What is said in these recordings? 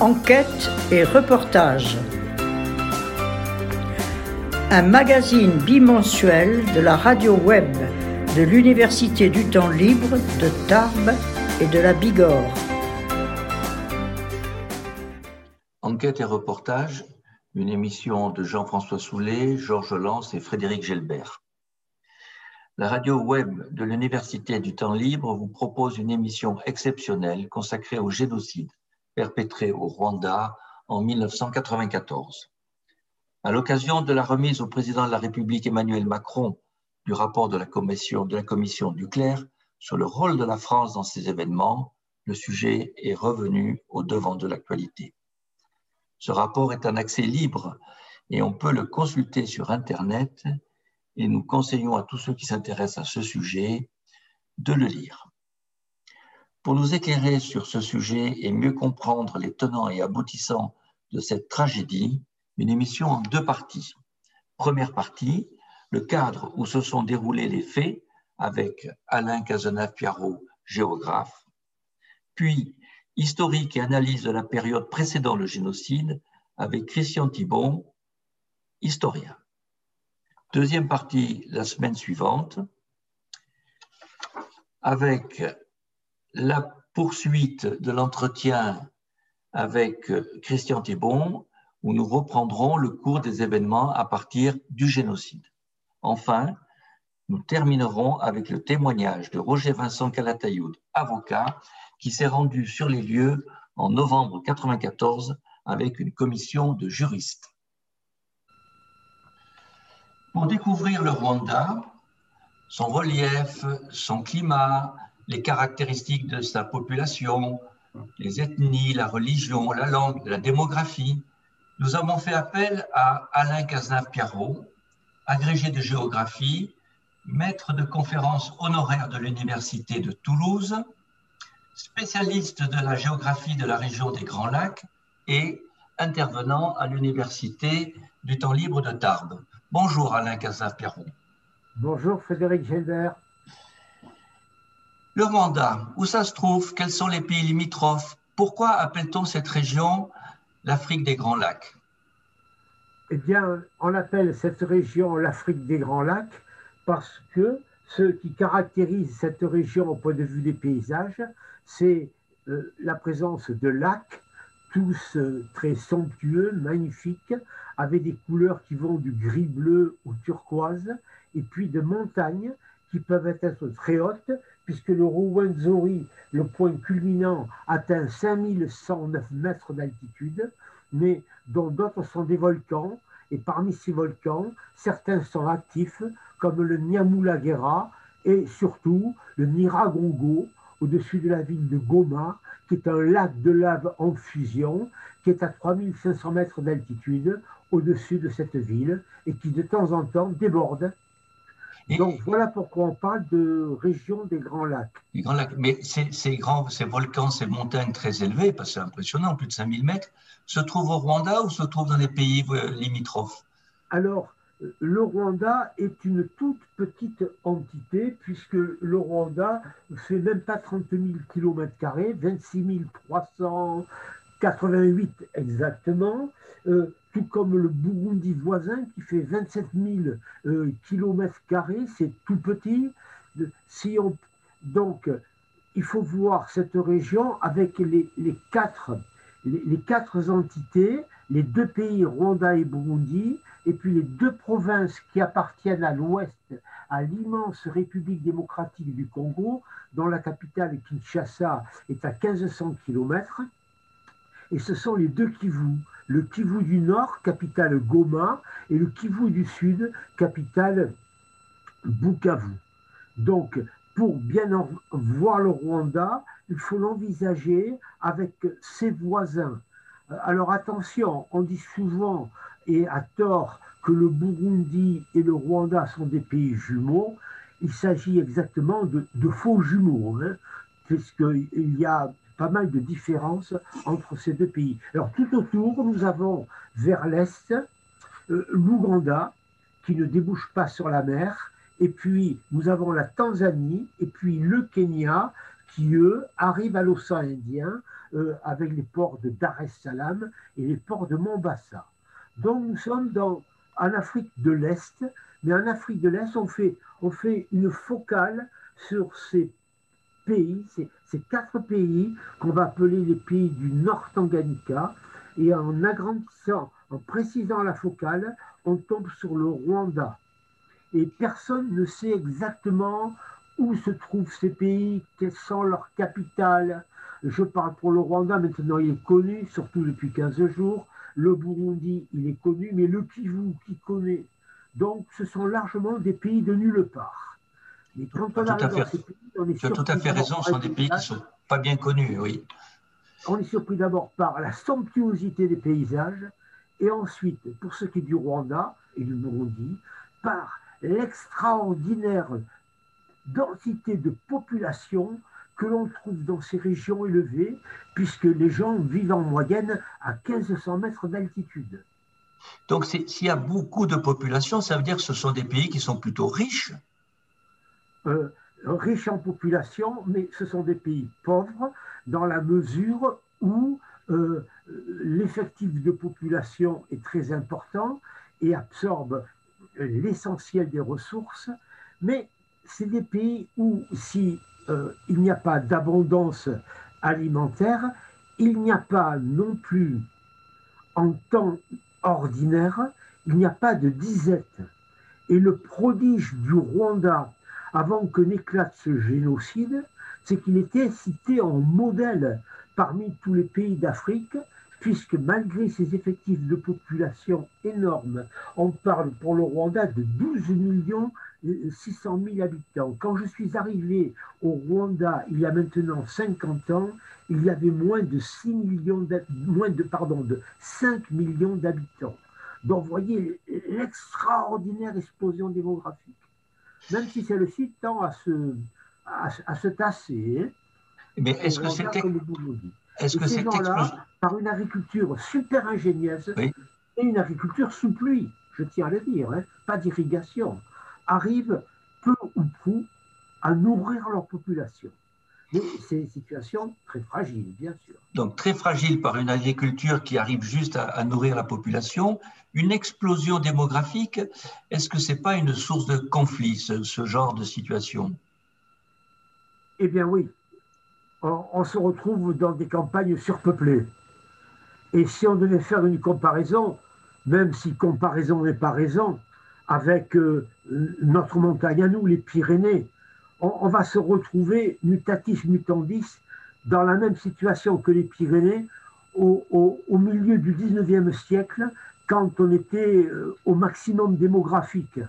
Enquête et reportage. Un magazine bimensuel de la radio web de l'Université du temps libre de Tarbes et de la Bigorre. Enquête et reportage, une émission de Jean-François Soulet, Georges Lance et Frédéric Gelbert. La radio web de l'Université du temps libre vous propose une émission exceptionnelle consacrée au génocide perpétré au Rwanda en 1994. À l'occasion de la remise au président de la République Emmanuel Macron du rapport de la commission, de la Duclerc sur le rôle de la France dans ces événements, le sujet est revenu au devant de l'actualité. Ce rapport est un accès libre et on peut le consulter sur Internet et nous conseillons à tous ceux qui s'intéressent à ce sujet de le lire. Pour nous éclairer sur ce sujet et mieux comprendre les tenants et aboutissants de cette tragédie, une émission en deux parties. Première partie, le cadre où se sont déroulés les faits avec Alain Cazenave-Piarot, géographe, puis historique et analyse de la période précédant le génocide avec Christian Thibon, historien. Deuxième partie la semaine suivante, avec la poursuite de l'entretien avec Christian Thibon, où nous reprendrons le cours des événements à partir du génocide. Enfin, nous terminerons avec le témoignage de Roger Vincent Calatayoud, avocat, qui s'est rendu sur les lieux en novembre 1994 avec une commission de juristes. Pour découvrir le Rwanda, son relief, son climat, les caractéristiques de sa population, les ethnies, la religion, la langue, la démographie, nous avons fait appel à Alain Cazenave-Piarot, agrégé de géographie, maître de conférences honoraire de l'Université de Toulouse, spécialiste de la géographie de la région des Grands Lacs et intervenant à l'Université du temps libre de Tarbes. Bonjour Alain Cazenave-Piarot. Bonjour Frédéric Gilbert. Le Rwanda, où ça se trouve Quels sont les pays limitrophes Pourquoi appelle-t-on cette région l'Afrique des Grands Lacs? Eh bien, on appelle cette région l'Afrique des Grands Lacs parce que ce qui caractérise cette région au point de vue des paysages, c'est euh, la présence de lacs, tous euh, très somptueux, magnifiques, avec des couleurs qui vont du gris-bleu au turquoise, et puis de montagnes qui peuvent être très hautes, puisque le Rwenzori, le point culminant, atteint 5109 mètres d'altitude, mais dont d'autres sont des volcans. Et parmi ces volcans, certains sont actifs, comme le Nyamulagera et surtout le Niragongo, au-dessus de la ville de Goma, qui est un lac de lave en fusion, qui est à 3500 mètres d'altitude au-dessus de cette ville et qui de temps en temps déborde donc voilà pourquoi on parle de région des Grands Lacs. Grands Lacs. Mais ces, grands, ces volcans, ces montagnes très élevées, parce que c'est impressionnant, plus de 5000 mètres, se trouvent au Rwanda ou se trouvent dans les pays euh, limitrophes? Alors, le Rwanda est une toute petite entité, puisque le Rwanda fait même pas 30 000 km, 26 388 exactement. Euh, tout comme le Burundi voisin qui fait 27 000 km, c'est tout petit. Donc, il faut voir cette région avec les, quatre, les, quatre entités, les deux pays, Rwanda et Burundi, et puis les deux provinces qui appartiennent à l'ouest, à l'immense République démocratique du Congo, dont la capitale Kinshasa est à 1500 km. Et ce sont les deux Kivu le Kivu du Nord, capitale Goma, et le Kivu du Sud, capitale Bukavu. Donc, pour bien voir le Rwanda, il faut l'envisager avec ses voisins. Alors attention, on dit souvent, et à tort, que le Burundi et le Rwanda sont des pays jumeaux. Il s'agit exactement de, faux jumeaux, hein, puisqu'il y a pas mal de différences entre ces deux pays. Alors tout autour, nous avons vers l'est euh, l'Ouganda qui ne débouche pas sur la mer, et puis nous avons la Tanzanie, et puis le Kenya qui, eux, arrivent à l'océan Indien euh, avec les ports de Dar es Salaam et les ports de Mombasa. Donc nous sommes dans, en Afrique de l'Est, mais en Afrique de l'Est, on fait, on fait une focale sur ces pays, ces, quatre pays qu'on va appeler les pays du Nord Tanganyika, et en agrandissant, en précisant la focale, on tombe sur le Rwanda. Et personne ne sait exactement où se trouvent ces pays, quelles sont leurs capitales. Je parle pour le Rwanda, maintenant il est connu, surtout depuis 15 jours. Le Burundi, il est connu, mais le Kivu, qui connaît Donc, ce sont largement des pays de nulle part. Mais quand on arrive dans ces pays, on est Tu as tout à fait raison, ce sont des pays qui ne sont pas bien connus, oui. On est surpris d'abord par la somptuosité des paysages, et ensuite, pour ce qui est du Rwanda et du Burundi, par l'extraordinaire densité de population que l'on trouve dans ces régions élevées, puisque les gens vivent en moyenne à 1500 mètres d'altitude. Donc s'il y a beaucoup de population, ça veut dire que ce sont des pays qui sont plutôt riches euh, Riches en population, mais ce sont des pays pauvres dans la mesure où euh, l'effectif de population est très important et absorbe l'essentiel des ressources, mais c'est des pays où si euh, il n'y a pas d'abondance alimentaire, il n'y a pas non plus en temps ordinaire, il n'y a pas de disette. Et le prodige du Rwanda, avant que n'éclate ce génocide, c'est qu'il était cité en modèle parmi tous les pays d'Afrique puisque malgré ses effectifs de population énormes, on parle pour le Rwanda de 12 millions 600 000 habitants. Quand je suis arrivé au Rwanda il y a maintenant 50 ans, il y avait moins de 6 millions moins de 5 millions d'habitants. Donc vous voyez l'extraordinaire explosion démographique. Même si celle-ci tend à se à, se tasser. Mais est-ce que c'était est-ce que cette explosion par une agriculture super ingénieuse et une agriculture sous pluie, je tiens à le dire, hein, pas d'irrigation, arrivent peu ou prou à nourrir leur population. Mais c'est une situation très fragile, bien sûr. Donc très fragile par une agriculture qui arrive juste à, nourrir la population. Une explosion démographique, est-ce que ce n'est pas une source de conflit, ce genre de situation? Eh bien oui. on, se retrouve dans des campagnes surpeuplées. Et si on devait faire une comparaison, même si comparaison n'est pas raison, avec euh, notre montagne à nous, les Pyrénées, on, va se retrouver mutatis mutandis dans la même situation que les Pyrénées au, milieu du 19e siècle, quand on était euh, au maximum démographique,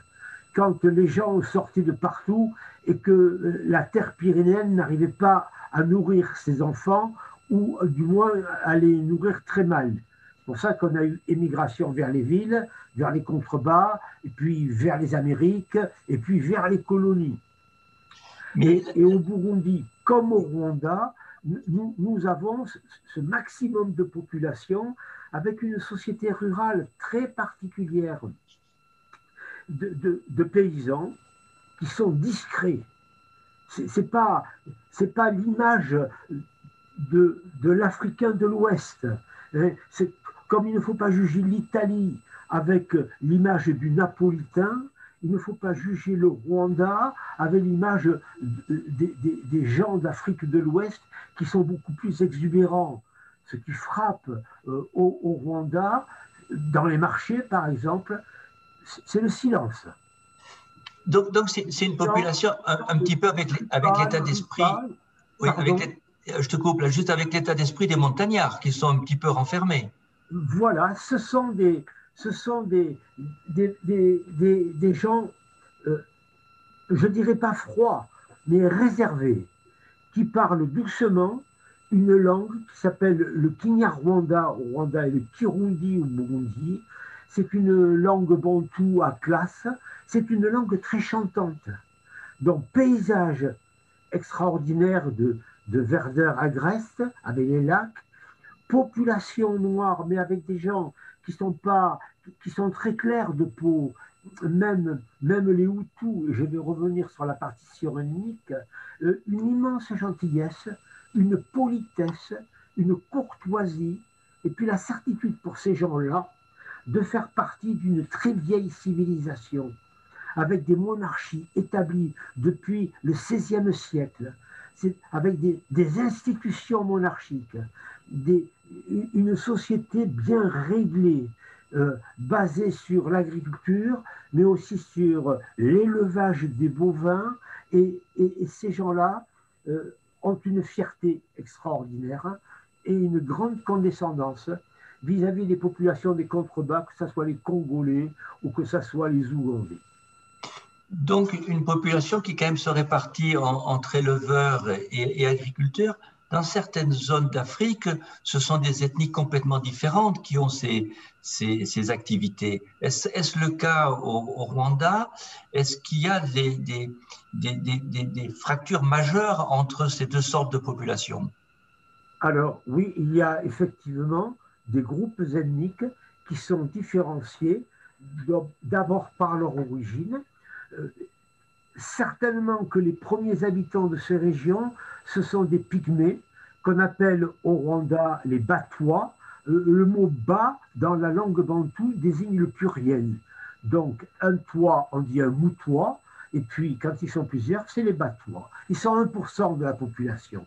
quand les gens sortaient de partout et que euh, la terre pyrénéenne n'arrivait pas à nourrir ses enfants ou du moins à les nourrir très mal. C'est pour ça qu'on a eu émigration vers les villes, vers les contrebas, et puis vers les Amériques, et puis vers les colonies. Et, au Burundi, comme au Rwanda, nous, avons ce maximum de population avec une société rurale très particulière de, de, paysans qui sont discrets. C'est n'est pas, pas l'image de, l'Africain de l'Ouest. Hein, comme il ne faut pas juger l'Italie avec l'image du Napolitain, il ne faut pas juger le Rwanda avec l'image des, gens d'Afrique de l'Ouest qui sont beaucoup plus exubérants. Ce qui frappe euh, au, Rwanda, dans les marchés par exemple, c'est le silence. Donc, donc c'est, une population un, petit peu avec, avec l'état d'esprit. Oui, avec je te coupe là, juste avec l'état d'esprit des montagnards qui sont un petit peu renfermés. Voilà, ce sont des, ce sont des, gens, euh, je dirais pas froids, mais réservés, qui parlent doucement une langue qui s'appelle le Kinyarwanda au Rwanda et le Kirundi au Burundi. C'est une langue bantou à classe, c'est une langue très chantante. Donc, paysage extraordinaire de, de verdeur agreste avec les lacs, population noire, mais avec des gens qui sont pas, qui sont très clairs de peau, même, même les Hutus, je vais revenir sur la partie suronique, euh, une immense gentillesse, une politesse, une courtoisie et puis la certitude pour ces gens-là de faire partie d'une très vieille civilisation, avec des monarchies établies depuis le XVIe siècle, avec des, institutions monarchiques, une société bien réglée, euh, basée sur l'agriculture, mais aussi sur l'élevage des bovins. Et, ces gens-là euh, ont une fierté extraordinaire et une grande condescendance vis-à-vis des populations des contrebas, que ce soit les Congolais ou que ce soit les Ougandais. Donc une population qui quand même se répartit entre éleveurs et, agriculteurs. Dans certaines zones d'Afrique, ce sont des ethnies complètement différentes qui ont ces, activités. Est-ce le cas au, Rwanda? Est-ce qu'il y a des fractures majeures entre ces deux sortes de populations? Alors oui, il y a effectivement des groupes ethniques qui sont différenciés d'abord par leur origine. Euh, certainement que les premiers habitants de ces régions, ce sont des pygmées qu'on appelle au Rwanda les Batois. Euh, le mot bas dans la langue bantoue désigne le pluriel. Donc un toit, on dit un moutois, et puis quand ils sont plusieurs, c'est les Batois. Ils sont 1% de la population.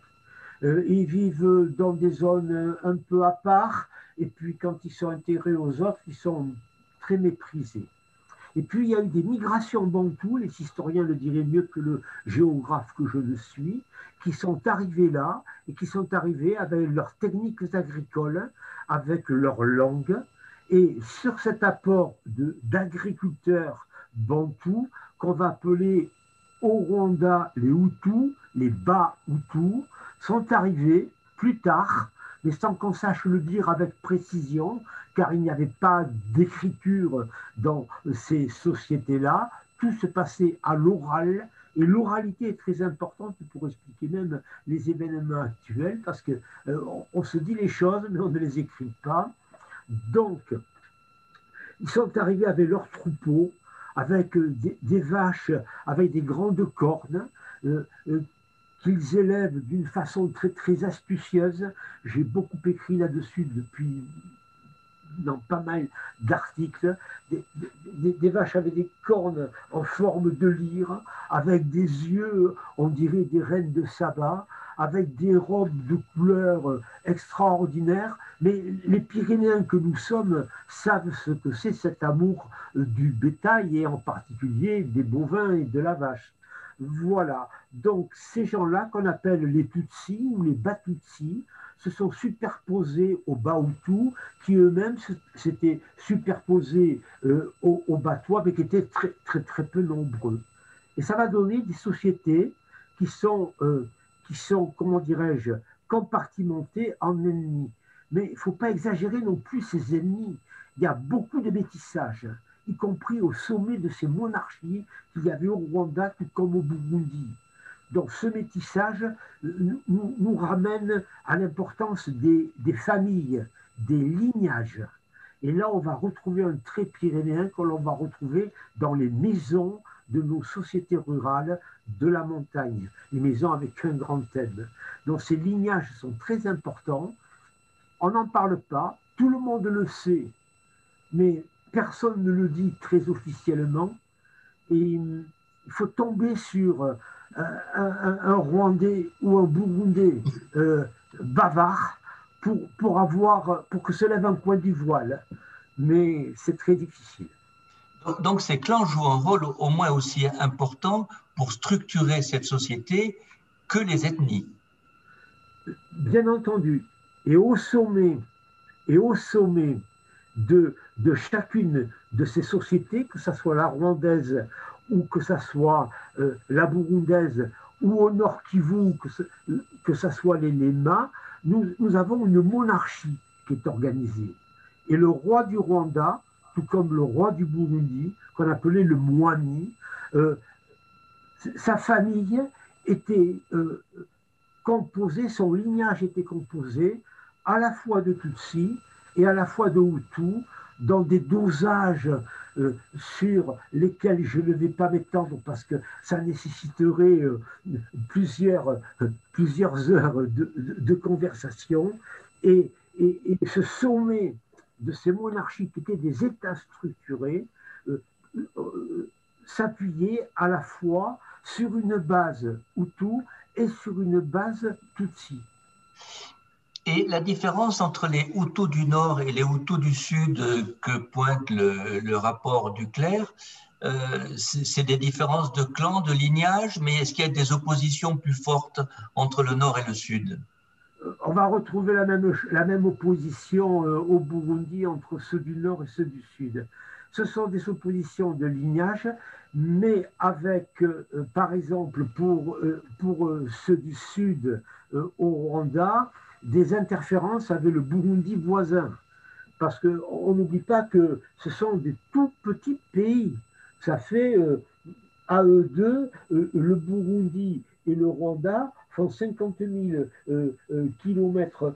Euh, ils vivent dans des zones un peu à part, et puis quand ils sont intégrés aux autres, ils sont très méprisés. Et puis il y a eu des migrations bantoues, les historiens le diraient mieux que le géographe que je le suis, qui sont arrivés là et qui sont arrivés avec leurs techniques agricoles, avec leur langue. Et sur cet apport d'agriculteurs bantous, qu'on va appeler au Rwanda les Hutus, les bas Hutus, sont arrivés plus tard, mais sans qu'on sache le dire avec précision, car il n'y avait pas d'écriture dans ces sociétés-là. Tout se passait à l'oral, et l'oralité est très importante pour expliquer même les événements actuels, parce qu'on euh, se dit les choses, mais on ne les écrit pas. Donc, ils sont arrivés avec leurs troupeaux, avec des, vaches, avec des grandes cornes, euh, euh, qu'ils élèvent d'une façon très, très astucieuse. J'ai beaucoup écrit là-dessus depuis dans pas mal d'articles, des, vaches avec des cornes en forme de lyre, avec des yeux, on dirait des reines de sabbat, avec des robes de couleurs extraordinaires. Mais les Pyrénéens que nous sommes savent ce que c'est cet amour du bétail et en particulier des bovins et de la vache. Voilà. Donc, ces gens-là, qu'on appelle les Tutsis ou les Batutsis, se sont superposés aux Bahutus, qui eux-mêmes s'étaient superposés euh, aux, Batois, mais qui étaient très, très, très peu nombreux. Et ça va donner des sociétés qui sont, euh, qui sont comment dirais-je, compartimentées en ennemis. Mais il ne faut pas exagérer non plus ces ennemis. Il y a beaucoup de métissage y compris au sommet de ces monarchies qu'il y avait au Rwanda tout comme au Burundi. Donc ce métissage nous, ramène à l'importance des, familles, des lignages. Et là, on va retrouver un trait pyrénéen que l'on va retrouver dans les maisons de nos sociétés rurales de la montagne, les maisons avec un grand thème. Donc ces lignages sont très importants. On n'en parle pas, tout le monde le sait, mais personne ne le dit très officiellement. Et il faut tomber sur un, Rwandais ou un Burundais euh, bavard pour, pour, avoir, pour que se lève un point du voile. Mais c'est très difficile. Donc ces clans jouent un rôle au moins aussi important pour structurer cette société que les ethnies. Bien entendu. Et au sommet, et au sommet de, de chacune de ces sociétés, que ce soit la rwandaise ou que ce soit euh, la burundaise ou au nord Kivu, que ce, ce soit les Lema, nous, nous, avons une monarchie qui est organisée. Et le roi du Rwanda, tout comme le roi du Burundi, qu'on appelait le Mwani, euh, sa famille était euh, composée, son lignage était composé à la fois de Tutsi et à la fois de Hutu dans des dosages euh, sur lesquels je ne vais pas m'étendre parce que ça nécessiterait euh, plusieurs, plusieurs heures de, conversation. Et, et, ce sommet de ces monarchies qui étaient des États structurés s'appuyait à la fois sur une base Hutu et sur une base Tutsi. Et la différence entre les Hutus du Nord et les Hutus du Sud que pointe le, rapport du clerc, euh, c'est des différences de clans, de lignage, mais est-ce qu'il y a des oppositions plus fortes entre le Nord et le Sud? Euh, On va retrouver la même, opposition euh, au Burundi entre ceux du Nord et ceux du Sud. Ce sont des oppositions de lignage, mais avec, par exemple, pour ceux du Sud au Rwanda, des interférences avec le Burundi voisin. Parce qu'on n'oublie pas que ce sont des tout petits pays. Ça fait euh, à euh, le Burundi et le Rwanda font 50 000 euh, kilomètres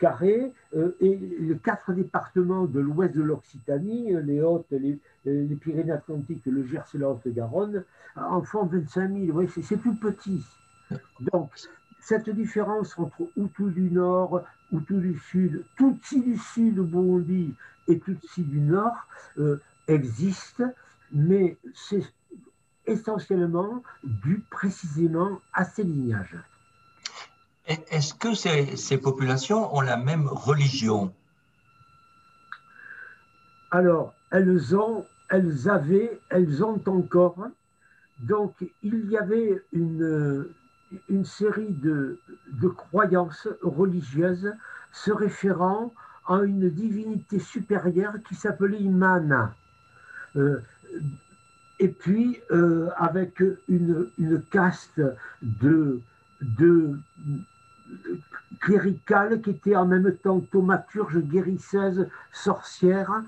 carrés et les quatre départements de l'ouest de l'Occitanie, les Hautes, les, Pyrénées-Atlantiques, le Gers et la Haute-Garonne, en font 25 000. c'est tout petit. Donc, cette différence entre Hutu du Nord, Hutu du Sud, Tutsi du Sud au Burundi et Tutsi du Nord euh, existe, mais c'est essentiellement dû précisément à ces lignages. Est-ce que ces, populations ont la même religion? Alors, elles ont, elles avaient, elles ont encore. Donc, il y avait une, une série de, croyances religieuses se référant à une divinité supérieure qui s'appelait Imana. Euh, et puis, euh, avec une, caste de cléricale qui était en même temps thaumaturge, guérisseuse, sorcière.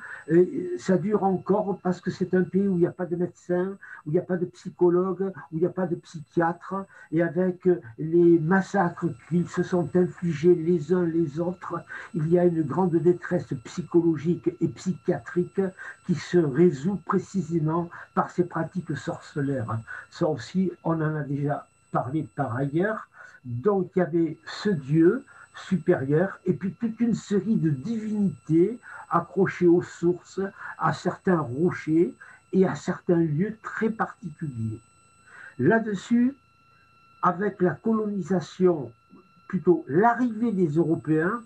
Ça dure encore parce que c'est un pays où il n'y a pas de médecins, où il n'y a pas de psychologues, où il n'y a pas de psychiatres. Et avec les massacres qu'ils se sont infligés les uns les autres, il y a une grande détresse psychologique et psychiatrique qui se résout précisément par ces pratiques sorcelaires. Ça aussi, on en a déjà parlé par ailleurs. Donc il y avait ce Dieu supérieur et puis toute une série de divinités accrochées aux sources, à certains rochers et à certains lieux très particuliers. Là-dessus, avec la colonisation, plutôt l'arrivée des Européens,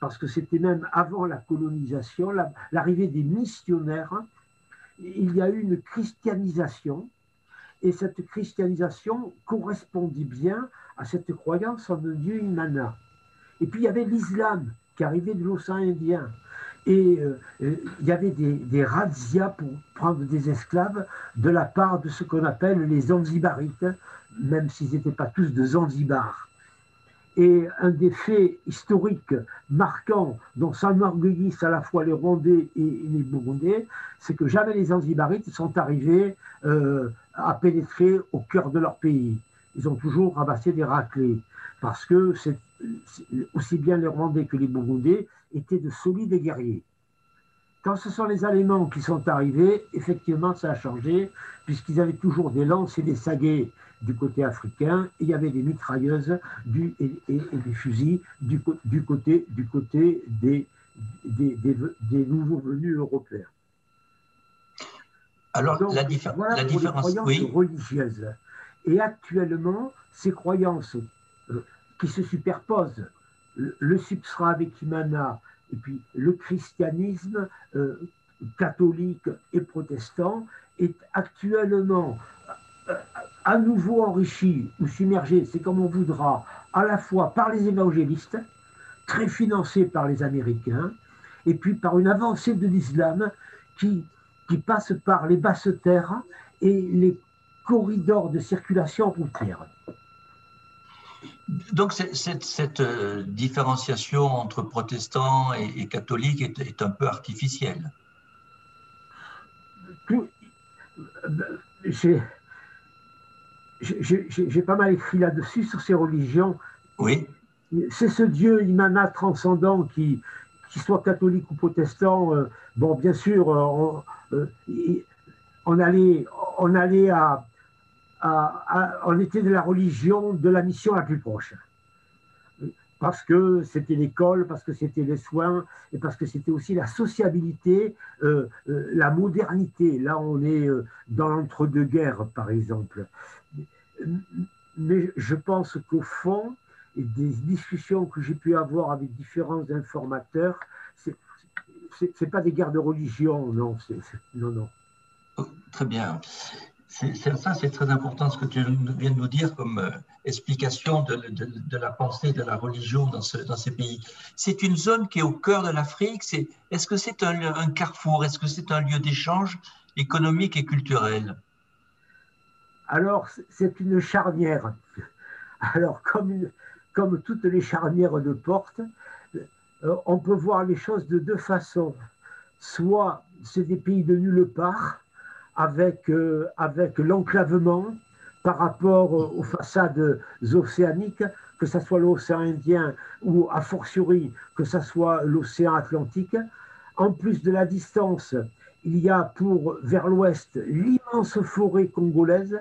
parce que c'était même avant la colonisation, l'arrivée des missionnaires, il y a eu une christianisation, et cette christianisation correspondait bien à cette croyance en Dieu Imana. Et puis il y avait l'islam qui arrivait de l'océan Indien. Et euh, il y avait des, des razzias pour prendre des esclaves de la part de ce qu'on appelle les Zanzibarites, même s'ils n'étaient pas tous de Zanzibar. Et un des faits historiques marquants dont s'enorgueillissent à la fois les Rwandais et les Burundais, c'est que jamais les Zanzibarites sont arrivés euh, à pénétrer au cœur de leur pays ils ont toujours ramassé des raclés, parce que c'est, aussi bien les Rwandais que les Burundais étaient de solides guerriers. Quand ce sont les Allemands qui sont arrivés, effectivement, ça a changé, puisqu'ils avaient toujours des lances et des saguets du côté africain, et il y avait des mitrailleuses du, et, des fusils du, du, côté, du côté des, des, des, nouveaux venus européens. Alors, la, la différence, oui. religieuse. Et actuellement, ces croyances euh, qui se superposent, le, substrat avec Imana et puis le christianisme euh, catholique et protestant, est actuellement euh, à nouveau enrichi ou submergé, c'est comme on voudra, à la fois par les évangélistes, très financés par les Américains, et puis par une avancée de l'islam qui, qui passe par les basses terres et les corridor de circulation routière. Donc cette, euh, différenciation entre protestants et, catholiques est, un peu artificielle. J'ai pas mal écrit là-dessus sur ces religions. Oui. C'est ce Dieu imana transcendant qui, qu'ils soient catholiques ou protestants, bon, bien sûr, on, on allait, on allait à, on était de la religion de la mission la plus proche. Parce que c'était l'école, parce que c'était les soins, et parce que c'était aussi la sociabilité, euh, euh, la modernité. Là, on est euh, dans l'entre-deux-guerres, par exemple. Mais je pense qu'au fond, et des discussions que j'ai pu avoir avec différents informateurs, c'est pas des guerres de religion, non, non, non. Oh, très bien ça, c'est très important ce que tu viens de nous dire comme euh, explication de, la pensée de la religion dans, ces pays. C'est une zone qui est au cœur de l'Afrique. Est-ce que c'est un, carrefour? Est-ce que c'est un lieu d'échange économique et culturel? Alors, c'est une charnière. Alors, comme, comme toutes les charnières de porte, euh, on peut voir les choses de deux façons. Soit c'est des pays de nulle part, avec, euh, avec l'enclavement par rapport aux façades océaniques, que ce soit l'océan Indien ou a fortiori que ce soit l'océan Atlantique. En plus de la distance, il y a pour vers l'ouest l'immense forêt congolaise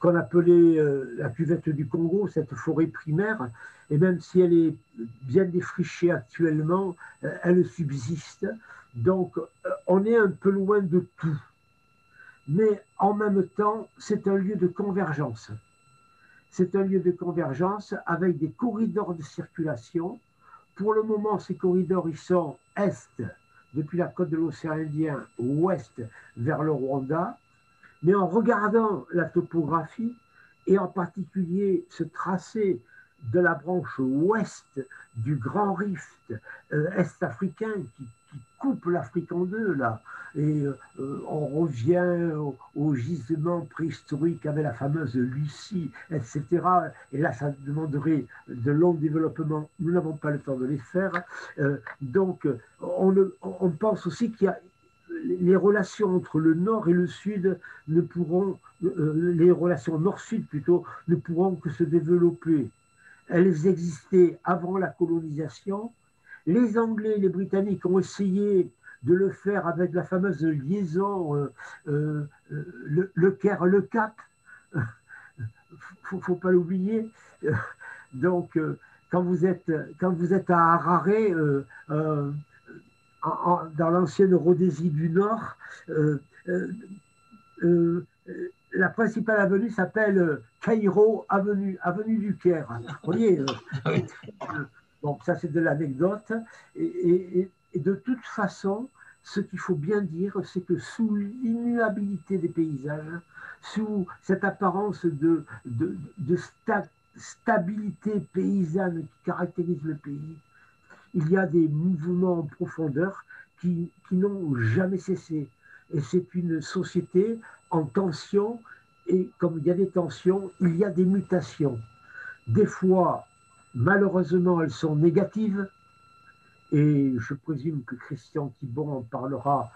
qu'on appelait euh, la cuvette du Congo, cette forêt primaire, et même si elle est bien défrichée actuellement, euh, elle subsiste. Donc on est un peu loin de tout mais en même temps, c'est un lieu de convergence. C'est un lieu de convergence avec des corridors de circulation. Pour le moment, ces corridors, ils sont est, depuis la côte de l'océan Indien, ouest vers le Rwanda. Mais en regardant la topographie, et en particulier ce tracé de la branche ouest du grand rift euh, est-africain qui qui coupe l'Afrique en deux, là. Et euh, on revient au, gisement préhistorique avec la fameuse Lucie, etc. Et là, ça demanderait de longs développements. Nous n'avons pas le temps de les faire. Euh, donc, on, pense aussi qu'il y a les relations entre le nord et le sud ne pourront, euh, les relations nord-sud plutôt, ne pourront que se développer. Elles existaient avant la colonisation, les Anglais et les Britanniques ont essayé de le faire avec la fameuse liaison euh, euh, le, le, Caire, le Cap. Faut, faut pas l'oublier. Donc, euh, quand vous êtes quand vous êtes à Harare, dans l'ancienne Rhodésie du Nord, la principale avenue s'appelle Cairo Avenue, avenue du Caire. Vous voyez, donc ça, c'est de l'anecdote. Et, de toute façon, ce qu'il faut bien dire, c'est que sous l'immuabilité des paysages, sous cette apparence de, stabilité paysanne qui caractérise le pays, il y a des mouvements en profondeur qui n'ont jamais cessé. Et c'est une société en tension, et comme il y a des tensions, il y a des mutations. Des fois, Malheureusement, elles sont négatives et je présume que Christian Thibon en parlera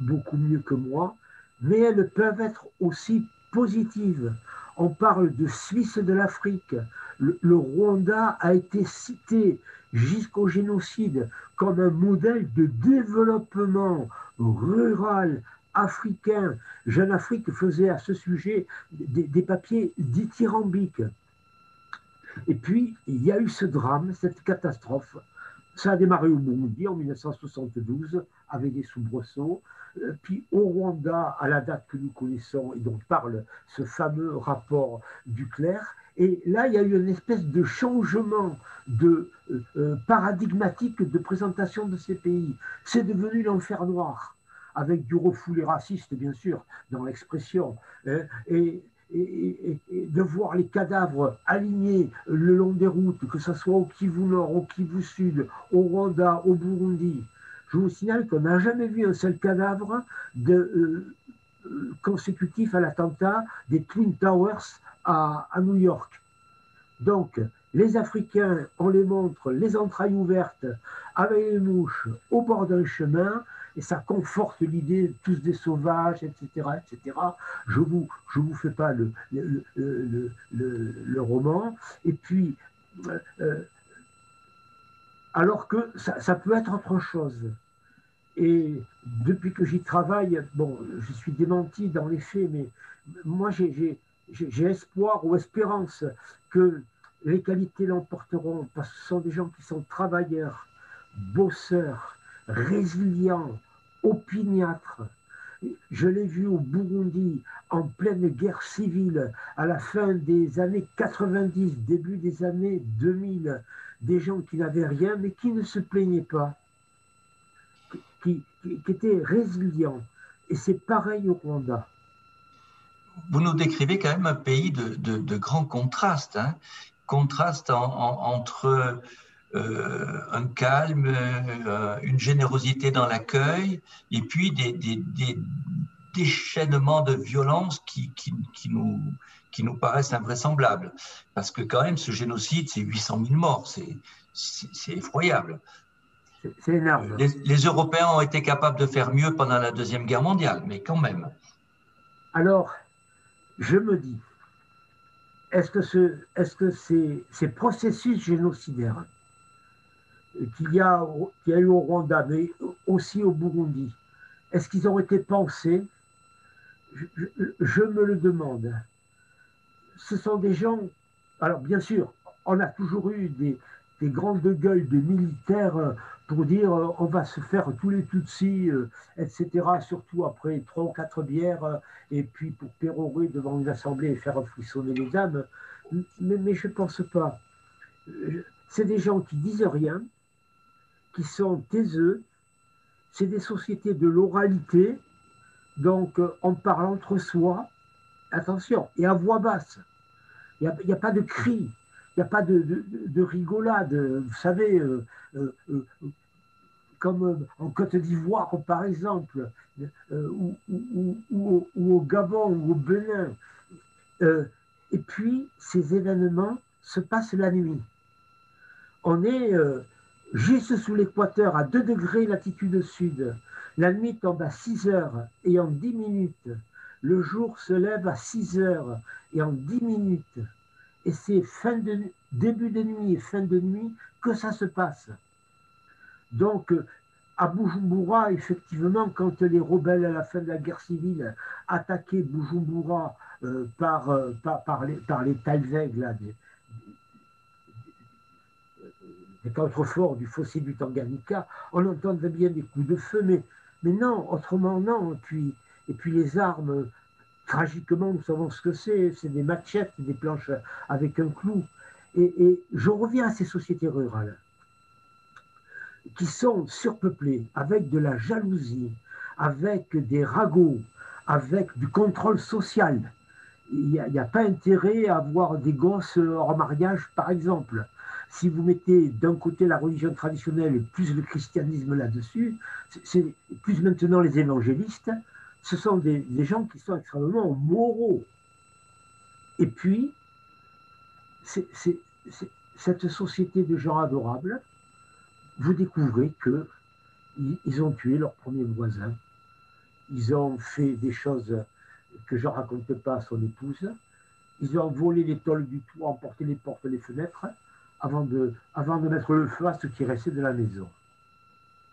beaucoup mieux que moi, mais elles peuvent être aussi positives. On parle de Suisse de l'Afrique. Le, Rwanda a été cité jusqu'au génocide comme un modèle de développement rural africain. Jeune Afrique faisait à ce sujet des, des papiers dithyrambiques. Et puis, il y a eu ce drame, cette catastrophe. Ça a démarré au Burundi en 1972 avec des soubresauts. Euh, puis au Rwanda, à la date que nous connaissons et dont parle ce fameux rapport du clerc. Et là, il y a eu une espèce de changement de euh, euh, paradigmatique de présentation de ces pays. C'est devenu l'enfer noir, avec du refoulé raciste, bien sûr, dans l'expression. Hein. Et de voir les cadavres alignés le long des routes, que ce soit au Kivu Nord, au Kivu Sud, au Rwanda, au Burundi. Je vous signale qu'on n'a jamais vu un seul cadavre euh, euh, consécutif à l'attentat des Twin Towers à, à New York. Donc, les Africains, on les montre les entrailles ouvertes avec les mouches au bord d'un chemin, et ça conforte l'idée tous des sauvages, etc., etc. Je vous je vous fais pas le le, le, le, roman. Et puis euh, euh, alors que ça, peut être autre chose. Et depuis que j'y travaille, bon, je suis démenti dans les faits, mais moi j'ai espoir ou espérance que les qualités l'emporteront, parce que ce sont des gens qui sont travailleurs, bosseurs, résilients, opiniâtres. Je l'ai vu au Burundi, en pleine guerre civile, à la fin des années 90, début des années 2000, des gens qui n'avaient rien, mais qui ne se plaignaient pas, qui, étaient résilients. Et c'est pareil au Rwanda. Vous nous décrivez quand même un pays de, grands contrastes, hein. contraste entre un calme, euh, une générosité dans l'accueil, et puis des, des, déchaînements de violence qui, qui, qui, nous, qui nous paraissent invraisemblables. Parce que quand même, ce génocide, c'est 800 000 morts, c'est effroyable. C'est énorme. Les, Européens ont été capables de faire mieux pendant la Deuxième Guerre mondiale, mais quand même. Alors, je me dis, est-ce que, ce, est -ce que ces, ces, processus génocidaires qu'il y, a, eu au Rwanda, mais aussi au Burundi, est-ce qu'ils ont été pensés? Je, me le demande. Ce sont des gens. Alors, bien sûr, on a toujours eu des, des grandes gueules de militaires pour dire euh, on va se faire tous les Tutsis, euh, etc., surtout après trois ou quatre bières, euh, et puis pour pérorer devant une assemblée et faire frissonner les âmes. Mais, mais je ne pense pas. C'est des gens qui disent rien, qui sont taiseux, c'est des sociétés de l'oralité, donc, euh, on parle entre soi, attention, et à voix basse. Il n'y a, pas de cri, il n'y a pas de, rigolade. Vous savez, euh, euh, comme en Côte d'Ivoire, par exemple, ou, au Gabon ou au Benin. et puis, ces événements se passent la nuit. On est juste sous l'équateur, à 2 degrés latitude sud. La nuit tombe à 6 heures et en 10 minutes. Le jour se lève à 6 heures et en 10 minutes. Et c'est fin début de nuit et fin de nuit que ça se passe. Donc, à Bujumbura, effectivement, quand les rebelles à la fin de la guerre civile attaquaient Bujumbura euh, par, euh, par, les, par contreforts du fossé du Tanganyika, on entendait bien des coups de feu, mais, non, autrement non. Et puis, et puis les armes, tragiquement, nous savons ce que c'est, c'est des machettes, des planches avec un clou. Et, et je reviens à ces sociétés rurales qui sont surpeuplées avec de la jalousie, avec des ragots, avec du contrôle social. Il n'y a, a, pas intérêt à avoir des gosses hors mariage, par exemple si vous mettez d'un côté la religion traditionnelle et plus le christianisme là-dessus, c'est plus maintenant les évangélistes, ce sont des, gens qui sont extrêmement moraux. Et puis, cette société de gens adorables, vous découvrez que ils ont tué leur premier voisin, ils ont fait des choses que je ne raconte pas à son épouse, ils ont volé les tôles du toit, emporté les portes, les fenêtres, avant de, avant de mettre le feu à ce qui restait de la maison.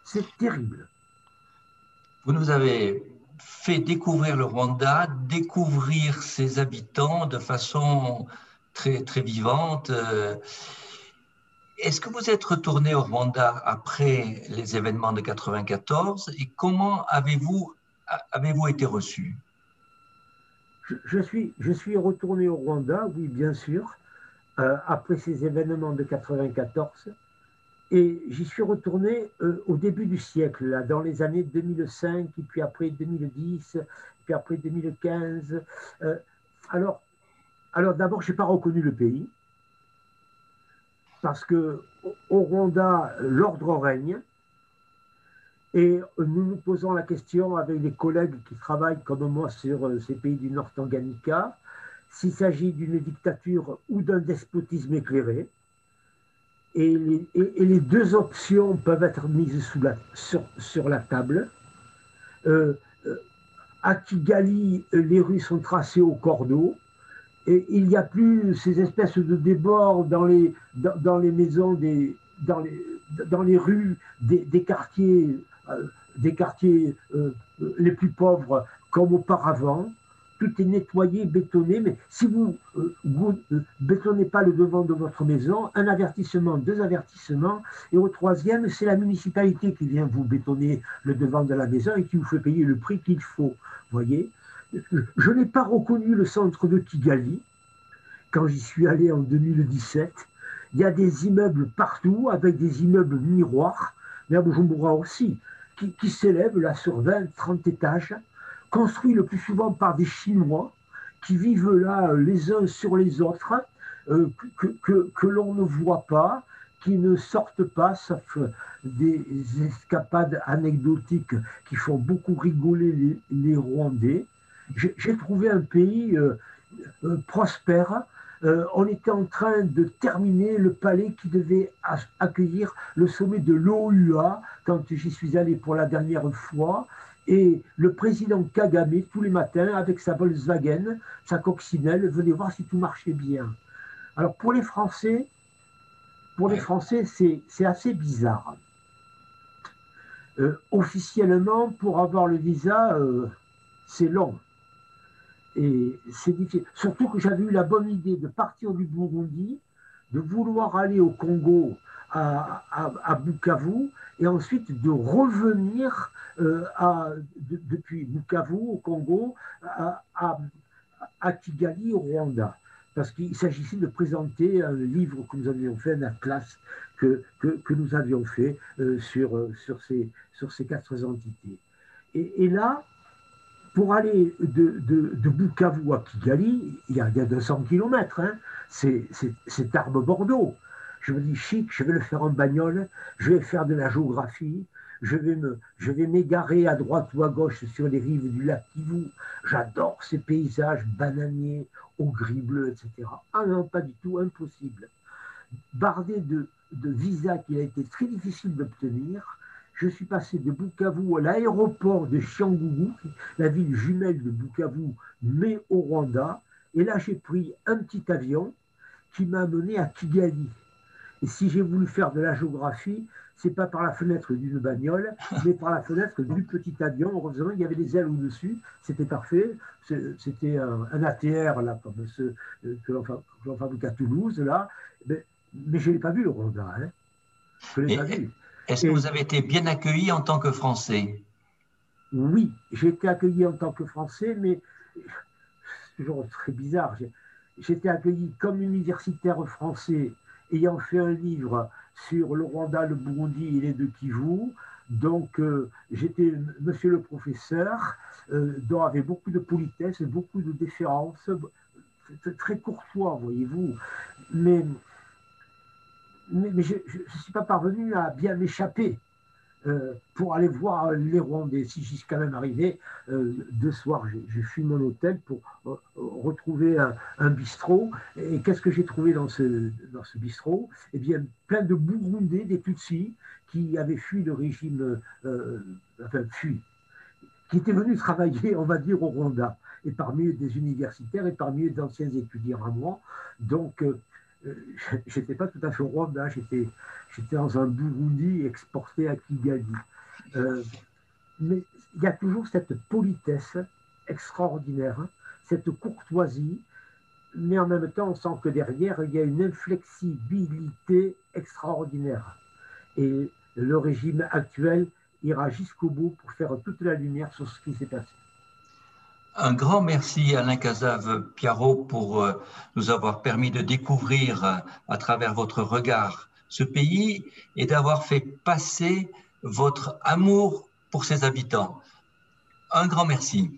C'est terrible. Vous nous avez fait découvrir le Rwanda, découvrir ses habitants de façon très, très vivante. Est-ce que vous êtes retourné au Rwanda après les événements de 94 et comment avez-vous avez été reçu? Je, suis, je suis retourné au Rwanda, oui, bien sûr. Euh, après ces événements de 94. Et j'y suis retourné euh, au début du siècle, dans les années 2005, et puis après 2010, puis après 2015. Euh, alors, alors d'abord, je n'ai pas reconnu le pays, parce que au Rwanda, l'ordre règne, et nous nous posons la question avec les collègues qui travaillent comme moi sur ces pays du Nord Tanganyika, s'il s'agit d'une dictature ou d'un despotisme éclairé. Et les, deux options peuvent être mises sur, la table. Euh, euh, à Kigali, les rues sont tracées au cordeau. Et il n'y a plus ces espèces de débords dans les, maisons dans les, rues des, quartiers, des quartiers les plus pauvres comme auparavant tout est nettoyé, bétonné, mais si vous ne euh, euh, bétonnez pas le devant de votre maison, un avertissement, deux avertissements, et au troisième, c'est la municipalité qui vient vous bétonner le devant de la maison et qui vous fait payer le prix qu'il faut. Voyez, je n'ai pas reconnu le centre de Kigali quand j'y suis allé en 2017. Il y a des immeubles partout avec des immeubles miroirs, mais à Bujumbura aussi, qui, qui s'élèvent là sur 20, 30 étages construit le plus souvent par des Chinois qui vivent là euh, les uns sur les autres, euh, que, que, l'on ne voit pas, qui ne sortent pas, sauf des escapades anecdotiques qui font beaucoup rigoler les, Rwandais. J'ai trouvé un pays euh, prospère. on était en train de terminer le palais qui devait accueillir le sommet de l'OUA quand j'y suis allé pour la dernière fois. Et le président Kagame, tous les matins, avec sa Volkswagen, sa coccinelle, venait voir si tout marchait bien. Alors pour les Français, pour les Français, c'est assez bizarre. Euh, officiellement, pour avoir le visa, euh, c'est long. Et c'est difficile. Surtout que j'avais eu la bonne idée de partir du Burundi, de vouloir aller au Congo, à, Bukavu, et ensuite de revenir euh, depuis Bukavu au Congo à, Kigali au Rwanda. Parce qu'il s'agissait de présenter un livre que nous avions fait, un atlas que, que, nous avions fait euh, sur, sur, ces, sur ces quatre entités. Et, là, pour aller de, de, de, Bukavu à Kigali, il y a, il y a 200 km, hein, c'est Tarbes-Bordeaux. Je me dis, chic, je vais le faire en bagnole, je vais faire de la géographie, je vais m'égarer à droite ou à gauche sur les rives du lac Kivu. J'adore ces paysages bananiers, au gris bleu, etc. Ah non, pas du tout, impossible. Bardé de, de visa qui a été très difficile d'obtenir, je suis passé de Bukavu à l'aéroport de Chiangougou, la ville jumelle de Bukavu, mais au Rwanda. Et là, j'ai pris un petit avion qui m'a amené à Kigali. Et si j'ai voulu faire de la géographie, c'est pas par la fenêtre d'une bagnole, mais par la fenêtre du petit avion. Heureusement, il y avait des ailes au-dessus, c'était parfait. C'était un, ATR, là, comme ceux euh, que l'on fabrique à Toulouse, là. Mais, je n'ai pas vu le Rwanda. Hein. Je l'ai pas vu. Est-ce que vous avez été bien accueilli en tant que Français? Oui, j'ai été accueilli en tant que Français, mais c'est toujours très bizarre. J'ai été accueilli comme universitaire français ayant fait un livre sur le Rwanda, le Burundi et les deux Kivu. Donc, euh, j'étais monsieur le professeur, euh, dont avait beaucoup de politesse, beaucoup de déférence, très courtois, voyez-vous. Mais, mais, je ne suis pas parvenu à bien m'échapper. Euh, pour aller voir les Rwandais. Si j'y suis quand même arrivé, euh, deux soirs, j'ai fui mon hôtel pour euh, retrouver un, bistrot. Et qu'est-ce que j'ai trouvé dans ce, bistrot? Eh bien, plein de Burundais, des Tutsis, qui avaient fui le régime, enfin, fui, qui étaient venus travailler, on va dire, au Rwanda. Et parmi eux, des universitaires et parmi eux, d'anciens étudiants à moi. Donc, j'étais pas tout à fait au Rwanda, j'étais, dans un Burundi exporté à Kigali. Euh, mais il y a toujours cette politesse extraordinaire, cette courtoisie, mais en même temps, on sent que derrière, il y a une inflexibilité extraordinaire. Et le régime actuel ira jusqu'au bout pour faire toute la lumière sur ce qui s'est passé. Un grand merci à Alain Casave-Piarot pour euh, nous avoir permis de découvrir euh, à travers votre regard ce pays et d'avoir fait passer votre amour pour ses habitants. Un grand merci.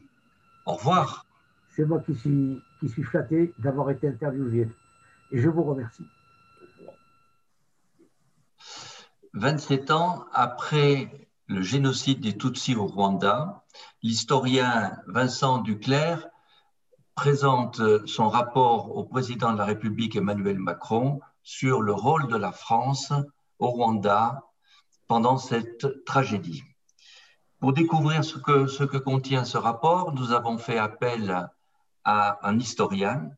Au revoir. C'est moi qui suis, qui suis flatté d'avoir été interviewé et je vous remercie. 27 ans après le génocide des Tutsis au Rwanda, l'historien Vincent Duclerc présente son rapport au président de la République Emmanuel Macron sur le rôle de la France au Rwanda pendant cette tragédie. Pour découvrir ce que, ce que contient ce rapport, nous avons fait appel à un historien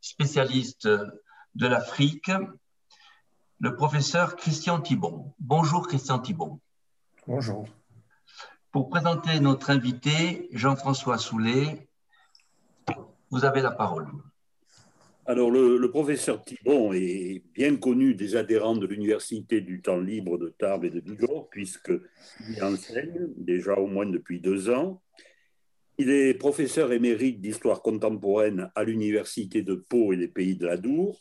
spécialiste de l'Afrique le professeur Christian Thibon. Bonjour Christian Thibon. Bonjour. Pour présenter notre invité, Jean-François Soulet, vous avez la parole. Alors, le, professeur Thibon est bien connu des adhérents de l'Université du temps libre de Tarbes et de Bigorre, puisqu'il enseigne déjà au moins depuis deux ans. Il est professeur émérite d'histoire contemporaine à l'Université de Pau et des Pays de la Dour,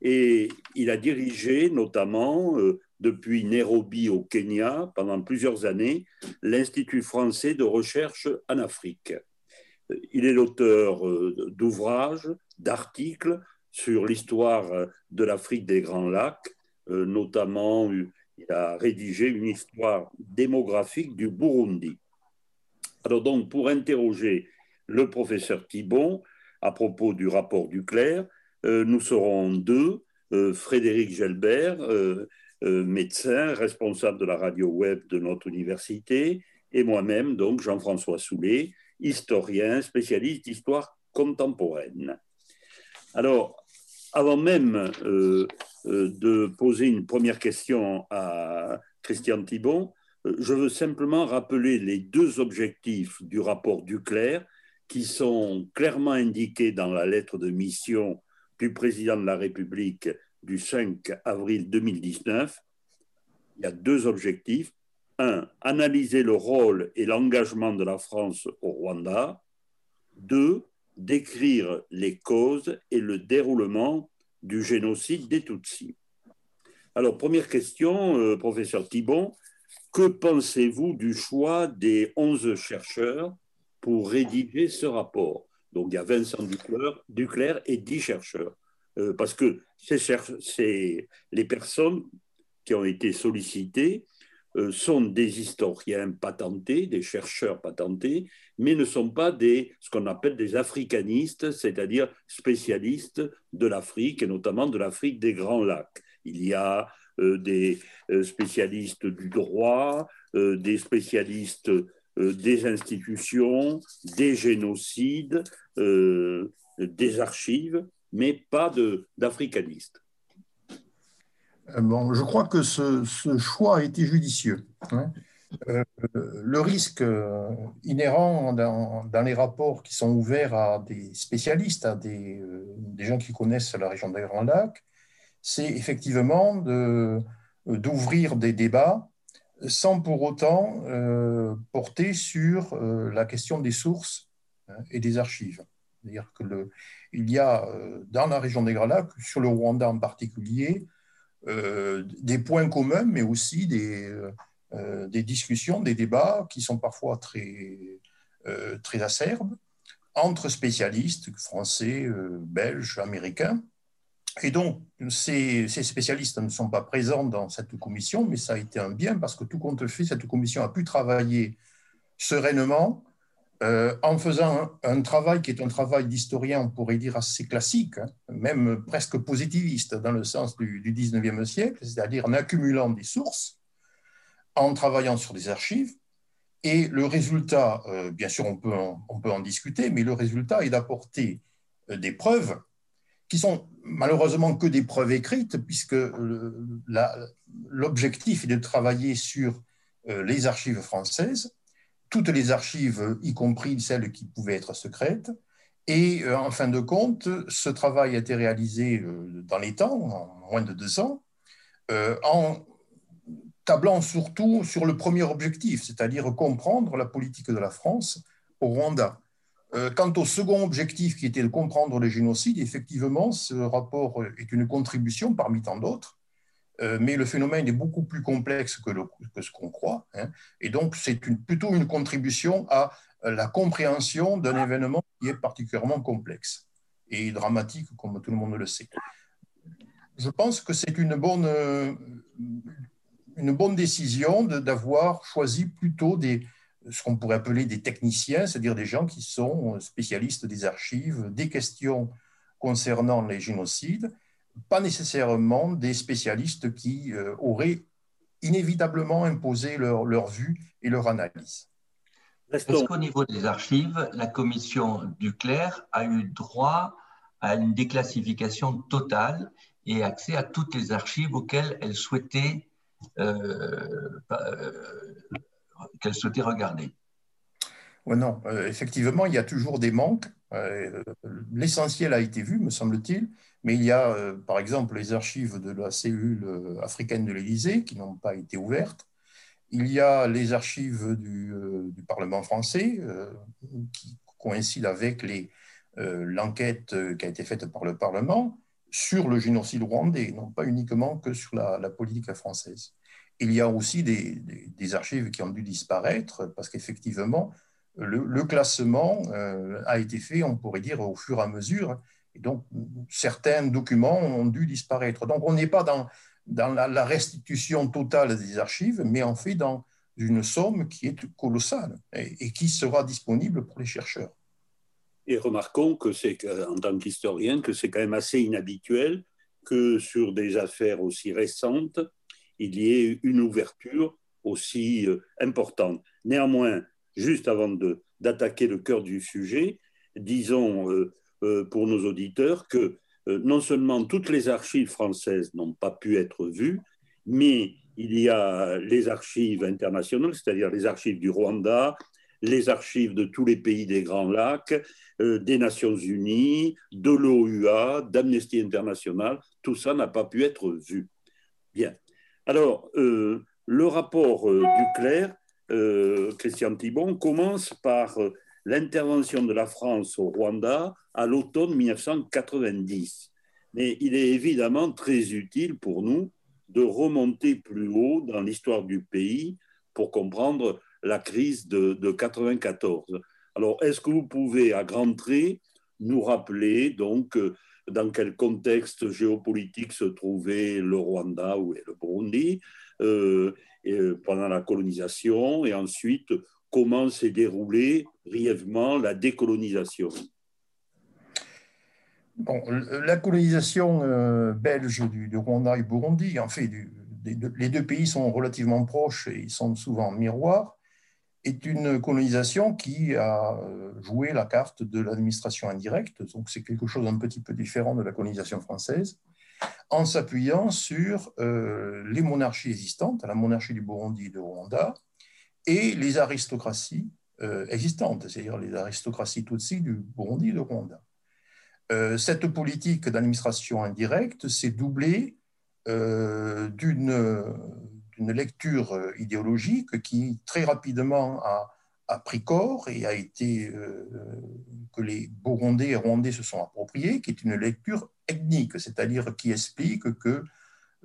et il a dirigé notamment, euh, depuis Nairobi au Kenya, pendant plusieurs années, l'Institut français de recherche en Afrique. Il est l'auteur euh, d'ouvrages, d'articles sur l'histoire euh, de l'Afrique des Grands Lacs, euh, notamment il a rédigé une histoire démographique du Burundi. Alors donc, pour interroger le professeur Thibon à propos du rapport du Clerc, nous serons deux, Frédéric Gelbert, médecin, responsable de la radio web de notre université, et moi-même, donc Jean-François Soulet, historien, spécialiste d'histoire contemporaine. Alors, avant même euh, euh, de poser une première question à Christian Thibon, euh, je veux simplement rappeler les deux objectifs du rapport Duclerc qui sont clairement indiqués dans la lettre de mission du président de la République du 5 avril 2019. Il y a deux objectifs. 1. Analyser le rôle et l'engagement de la France au Rwanda. 2. Décrire les causes et le déroulement du génocide des Tutsis. Alors, première question, euh, professeur Thibon, que pensez-vous du choix des 11 chercheurs pour rédiger ce rapport? Donc, il y a Vincent Duclerc, Duclerc et 10 chercheurs. Euh, parce que c'est les personnes qui ont été sollicitées euh, sont des historiens patentés, des chercheurs patentés, mais ne sont pas des, ce qu'on appelle des africanistes, c'est-à-dire spécialistes de l'Afrique et notamment de l'Afrique des Grands Lacs. Il y a euh, des spécialistes du droit, des spécialistes des institutions, des génocides, des archives, mais pas d'africanistes. Euh, bon, je crois que ce, choix a été judicieux. Hein. Euh, le risque euh, inhérent dans, les rapports qui sont ouverts à des spécialistes, à des, gens qui connaissent la région des Grands Lacs, c'est effectivement d'ouvrir des débats sans pour autant porter sur la question des sources hein, et des archives. C'est-à-dire qu'il y a dans la région des Grands Lacs, sur le Rwanda en particulier, euh, des points communs, mais aussi des, euh, des, discussions, des débats qui sont parfois très, euh, très acerbes entre spécialistes français, belges, américains. Et donc, ces, ces, spécialistes ne sont pas présents dans cette commission, mais ça a été un bien parce que tout compte fait, cette commission a pu travailler sereinement euh, en faisant un, travail qui est un travail d'historien, on pourrait dire assez classique, hein, même presque positiviste dans le sens du, du 19e siècle, c'est-à-dire en accumulant des sources, en travaillant sur des archives. Et le résultat, euh, bien sûr, on peut, en, on peut en discuter, mais le résultat est d'apporter euh, des preuves qui sont malheureusement que des preuves écrites, puisque l'objectif est de travailler sur les archives françaises toutes les archives, y compris celles qui pouvaient être secrètes. Et euh, en fin de compte, ce travail a été réalisé euh, dans les temps, en moins de deux ans, euh, en tablant surtout sur le premier objectif, c'est-à-dire comprendre la politique de la France au Rwanda. Quant au second objectif qui était de comprendre le génocide, effectivement, ce rapport est une contribution parmi tant d'autres euh, mais le phénomène est beaucoup plus complexe que, ce qu'on croit. Hein. et donc, c'est plutôt une contribution à la compréhension d'un événement qui est particulièrement complexe et dramatique, comme tout le monde le sait. Je pense que c'est une bonne, une bonne décision d'avoir choisi plutôt des, ce qu'on pourrait appeler des techniciens, c'est-à-dire des gens qui sont spécialistes des archives, des questions concernant les génocides, pas nécessairement des spécialistes qui euh, auraient inévitablement imposé leur, leur, vue et leur analyse. Est-ce qu'au niveau des archives, la commission Duclerc a eu droit à une déclassification totale et accès à toutes les archives auxquelles elle souhaitait, euh, qu'elle souhaitait regarder. Oui, non, effectivement, il y a toujours des manques. L'essentiel a été vu, me semble-t-il, mais il y a, par exemple, les archives de la cellule africaine de l'Élysée qui n'ont pas été ouvertes. Il y a les archives du, du Parlement français qui coïncident avec l'enquête qui a été faite par le Parlement sur le génocide rwandais, non pas uniquement que sur la, politique française. Il y a aussi des, archives qui ont dû disparaître parce qu'effectivement, le, classement euh, a été fait, on pourrait dire, au fur et à mesure. Et donc, certains documents ont dû disparaître. Donc, on n'est pas dans, la, restitution totale des archives, mais en fait dans une somme qui est colossale et qui sera disponible pour les chercheurs. Et remarquons que c'est, en tant qu'historien, que c'est quand même assez inhabituel que sur des affaires aussi récentes, il y ait une ouverture aussi euh, importante. Néanmoins, juste avant d'attaquer le cœur du sujet, disons euh, pour nos auditeurs que non seulement toutes les archives françaises n'ont pas pu être vues, mais il y a les archives internationales, c'est-à-dire les archives du Rwanda, les archives de tous les pays des Grands Lacs, euh, des Nations Unies, de l'OUA, d'Amnesty International, tout ça n'a pas pu être vu. Bien. Alors, euh, le rapport euh, du clerc, Christian Thibon, commence par l'intervention de la France au Rwanda à l'automne 1990. Mais il est évidemment très utile pour nous de remonter plus haut dans l'histoire du pays pour comprendre la crise de, de 94. Alors, est-ce que vous pouvez, à grands traits, nous rappeler donc euh, dans quel contexte géopolitique se trouvait le Rwanda ou le Burundi euh, euh, pendant la colonisation et ensuite comment s'est déroulée brièvement la décolonisation. Bon, la colonisation belge du, Rwanda et Burundi, en fait, les deux pays sont relativement proches et ils sont souvent miroirs est une colonisation qui a euh, joué la carte de l'administration indirecte, donc c'est quelque chose un petit peu différent de la colonisation française, en s'appuyant sur euh, les monarchies existantes, la monarchie du Burundi et du Rwanda, et les aristocraties euh, existantes, c'est-à-dire les aristocraties Tutsi du Burundi et du Rwanda. cette politique d'administration indirecte s'est doublée d'une une lecture euh, idéologique qui très rapidement a, pris corps et a été euh, que les Burundais et Rwandais se sont appropriés, qui est une lecture ethnique, c'est-à-dire qui explique que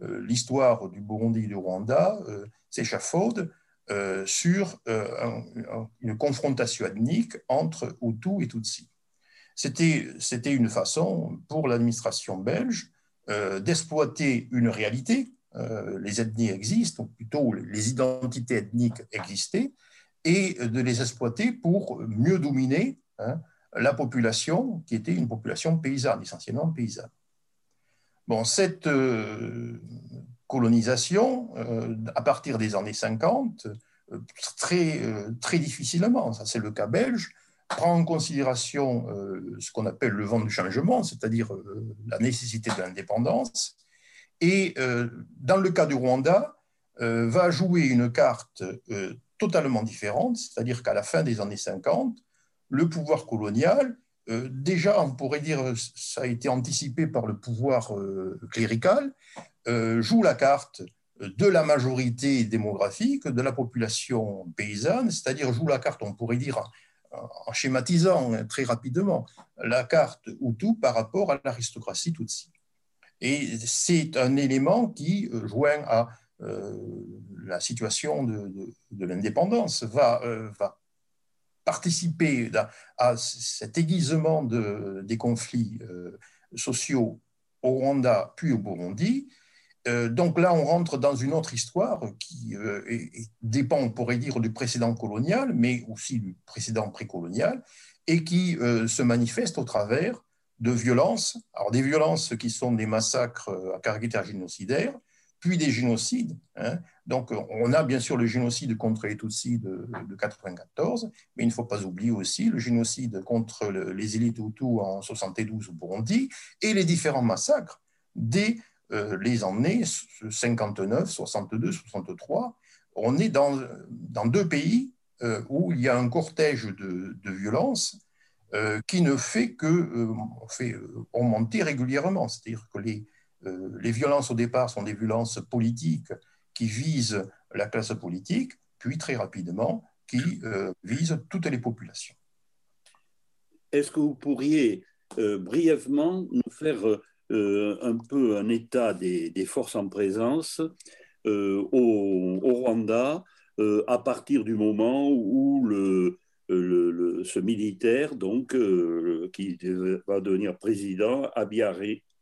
euh, l'histoire du Burundi et du Rwanda s'échafaude sur une confrontation ethnique entre Hutu et Tutsi. C'était une façon pour l'administration belge d'exploiter une réalité euh, les ethnies existent, ou plutôt les identités ethniques existaient, et de les exploiter pour mieux dominer hein, la population qui était une population paysanne, essentiellement paysanne. Bon, cette euh, colonisation, euh, à partir des années 50, très, très difficilement, ça c'est le cas belge, prend en considération ce qu'on appelle le vent du changement, c'est-à-dire la nécessité de l'indépendance, et euh, dans le cas du Rwanda, euh, va jouer une carte euh, totalement différente, c'est-à-dire qu'à la fin des années 50, le pouvoir colonial, déjà on pourrait dire, ça a été anticipé par le pouvoir clérical, joue la carte de la majorité démographique de la population paysanne, c'est-à-dire joue la carte, on pourrait dire, en schématisant très rapidement, la carte Hutu par rapport à l'aristocratie Tutsi. Et c'est un élément qui, euh, joint à euh, la situation de, l'indépendance, va, euh, va, participer à cet aiguisement de, des conflits sociaux au Rwanda puis au Burundi. donc là, on rentre dans une autre histoire qui dépend, on pourrait dire, du précédent colonial, mais aussi du précédent précolonial, et qui se manifeste au travers de violences, alors des violences qui sont des massacres à caractère génocidaire, puis des génocides. Hein. Donc, on a bien sûr le génocide contre les Tutsis de, 1994, mais il ne faut pas oublier aussi le génocide contre les élites Hutus en 72 au Burundi et les différents massacres des les années 59, 62, 63. On est dans, dans deux pays où il y a un cortège de, de violence qui ne fait que fait augmenter régulièrement. C'est-à-dire que les, les violences au départ sont des violences politiques qui visent la classe politique, puis très rapidement qui visent toutes les populations. Est-ce que vous pourriez euh, brièvement nous faire euh, un peu un état des, forces en présence euh, au, Rwanda à partir du moment où le, ce militaire, donc, qui va devenir président,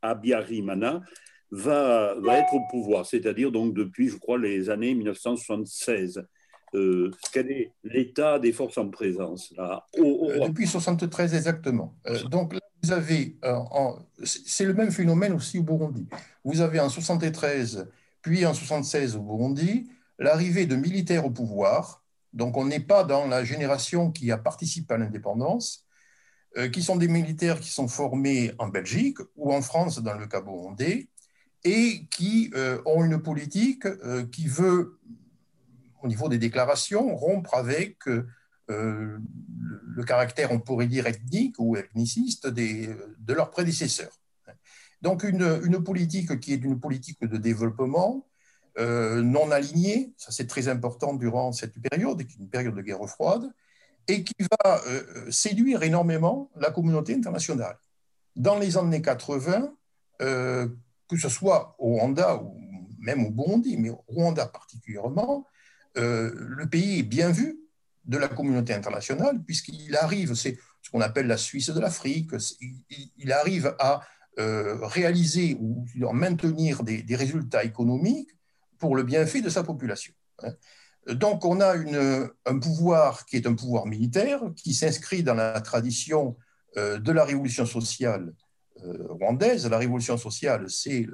Abiyarimana, va, va être au pouvoir, c'est-à-dire donc depuis, je crois, les années 1976. Euh, quel est l'état des forces en présence là, euh, Depuis 73 exactement. Euh, donc là, vous avez, c'est le même phénomène aussi au Burundi. Vous avez en 73, puis en 76 au Burundi, l'arrivée de militaires au pouvoir. Donc on n'est pas dans la génération qui a participé à l'indépendance, qui sont des militaires qui sont formés en Belgique ou en France dans le cas burundais, et qui ont une politique qui veut au niveau des déclarations, rompre avec euh, le caractère, on pourrait dire, ethnique ou ethniciste des, de leurs prédécesseurs. Donc une, une, politique qui est une politique de développement euh, non alignée, ça c'est très important durant cette période, qui est une période de guerre froide, et qui va euh, séduire énormément la communauté internationale. Dans les années 80, que ce soit au Rwanda ou même au Burundi, mais au Rwanda particulièrement, euh, le pays est bien vu de la communauté internationale, puisqu'il arrive, c'est ce qu'on appelle la Suisse de l'Afrique, il, arrive à euh, réaliser ou maintenir des, résultats économiques pour le bienfait de sa population. Donc on a un pouvoir qui est un pouvoir militaire, qui s'inscrit dans la tradition euh, de la révolution sociale rwandaise. La révolution sociale, c'est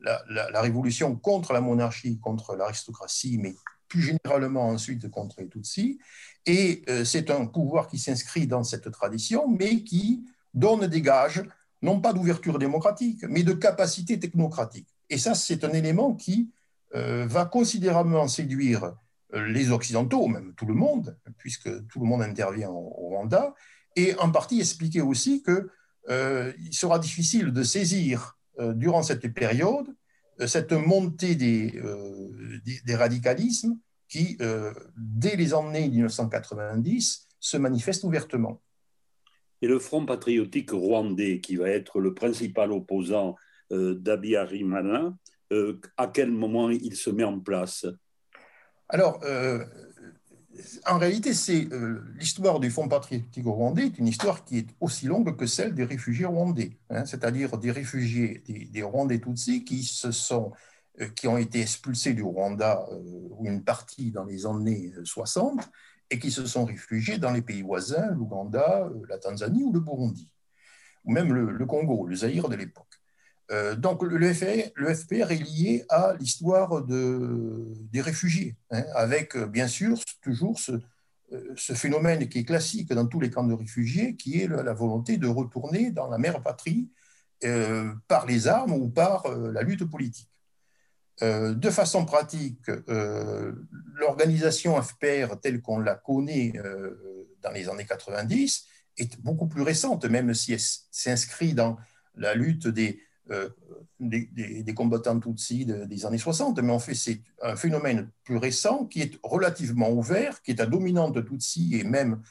la, révolution contre la monarchie, contre l'aristocratie, mais plus généralement ensuite contre les Tutsis. Et euh, c'est un pouvoir qui s'inscrit dans cette tradition, mais qui donne des gages, non pas d'ouverture démocratique, mais de capacité technocratique. Et ça, c'est un élément qui euh, va considérablement séduire euh, les Occidentaux, même tout le monde, puisque tout le monde intervient au, Rwanda, et en partie expliquer aussi qu'il sera difficile de saisir durant cette période cette montée des, des, radicalismes qui, euh, dès les années 1990, se manifeste ouvertement. Et le Front patriotique rwandais, qui va être le principal opposant euh, d'Abiy euh, à quel moment il se met en place? Alors, euh, en réalité, c'est l'histoire du Front patriotique rwandais est une histoire qui est aussi longue que celle des réfugiés rwandais, hein, c'est-à-dire des réfugiés, des, des Rwandais Tutsis qui se sont euh, qui ont été expulsés du Rwanda, euh, ou une partie dans les années 60, et qui se sont réfugiés dans les pays voisins, l'Ouganda, euh, la Tanzanie ou le Burundi, ou même le, Congo, le Zaïre de l'époque. Donc le, FPR, est lié à l'histoire de, des réfugiés, hein, avec bien sûr toujours ce, ce, phénomène qui est classique dans tous les camps de réfugiés, qui est la volonté de retourner dans la mère patrie par les armes ou par la lutte politique. Euh, de façon pratique, euh, l'organisation FPR telle qu'on la connaît euh, dans les années 90 est beaucoup plus récente, même si elle s'inscrit dans la lutte des, des, combattants Tutsis des années 60. Mais en fait, c'est un phénomène plus récent qui est relativement ouvert, qui est à dominante Tutsi et même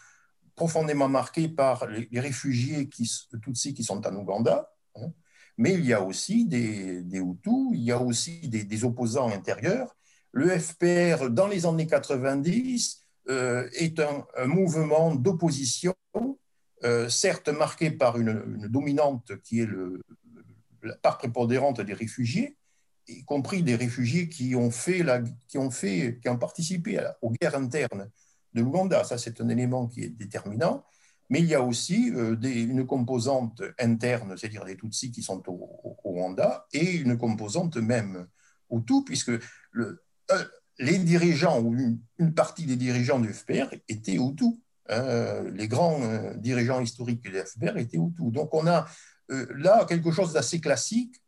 profondément marqué par les, réfugiés qui, Tutsis qui sont en Ouganda. Hein mais il y a aussi des, des Hutus, il y a aussi des, opposants intérieurs. Le FPR, dans les années 90, euh, est un, mouvement d'opposition, euh, certes marqué par une, dominante qui est le, la part prépondérante des réfugiés, y compris des réfugiés qui ont, fait qui ont, fait, qui ont participé aux guerres internes de l'Ouganda. Ça, c'est un élément qui est déterminant mais il y a aussi euh, une composante interne, c'est-à-dire des Tutsis qui sont au, Rwanda, et une composante même Hutu, puisque le, euh, les dirigeants ou une, partie des dirigeants du FPR étaient Hutus. Hein, les grands euh, dirigeants historiques du FPR étaient Hutus. Donc on a là quelque chose d'assez classique,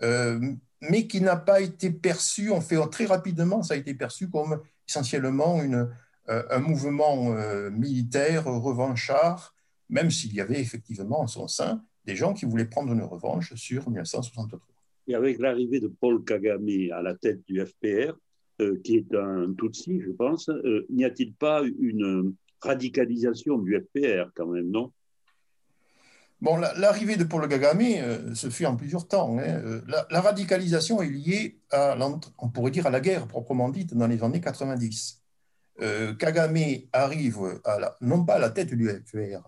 mais qui n'a pas été perçu, on fait très rapidement, ça a été perçu comme essentiellement euh, un mouvement euh, militaire revanchard, même s'il y avait effectivement en son sein des gens qui voulaient prendre une revanche sur 1963. Et avec l'arrivée de Paul Kagame à la tête du FPR, euh, qui est un Tutsi, je pense, n'y a-t-il pas une radicalisation du FPR quand même, non? Bon, l'arrivée de Paul Kagame se fait en plusieurs temps. Hein. La, la, radicalisation est liée à, on pourrait dire, à la guerre proprement dite dans les années 90. Euh, Kagame arrive, à non pas à la tête du FPR,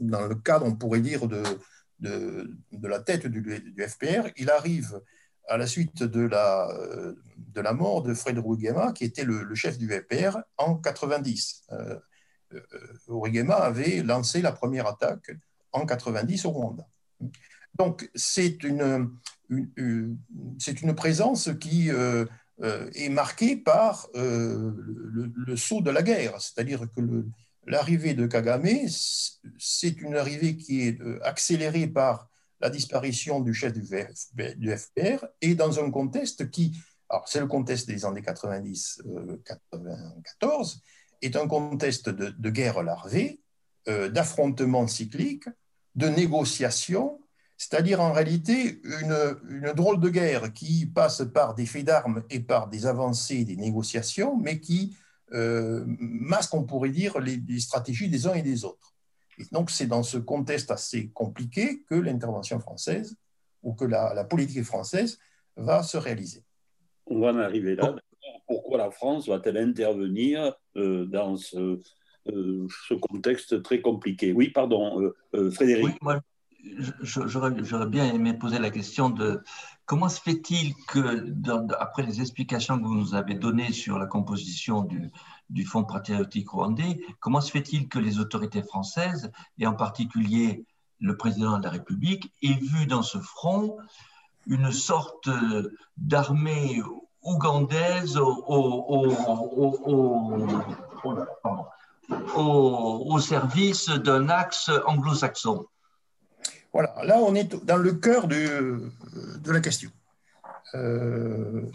dans le cadre, on pourrait dire, de, de, la tête du, FPR, il arrive à la suite de la, de la mort de Fred Rugema, qui était le, chef du FPR en 90. Euh, euh avait lancé la première attaque en 90 au Rwanda. Donc, c'est une, une, une, présence qui euh, euh, est marqué par le, saut de la guerre, c'est-à-dire que l'arrivée de Kagame, c'est une arrivée qui est accélérée par la disparition du chef du, FPR et dans un contexte qui, alors c'est le contexte des années 90-94, est un contexte de, de guerre larvée, d'affrontements cycliques, de négociations c'est-à-dire en réalité une, drôle de guerre qui passe par des faits d'armes et par des avancées, des négociations, mais qui euh, masque, on pourrait dire, les, stratégies des uns et des autres. Et donc c'est dans ce contexte assez compliqué que l'intervention française ou que la, politique française va se réaliser. On va en arriver là. Pourquoi la France va-t-elle intervenir euh, dans ce, euh, ce, contexte très compliqué? Oui, pardon, Frédéric. J'aurais bien aimé poser la question de comment se fait-il que, après les explications que vous nous avez données sur la composition du, du Fonds patriotique rwandais, comment se fait-il que les autorités françaises, et en particulier le président de la République, aient vu dans ce front une sorte d'armée ougandaise au, au service d'un axe anglo-saxon voilà, là on est dans le cœur de, la question. Euh,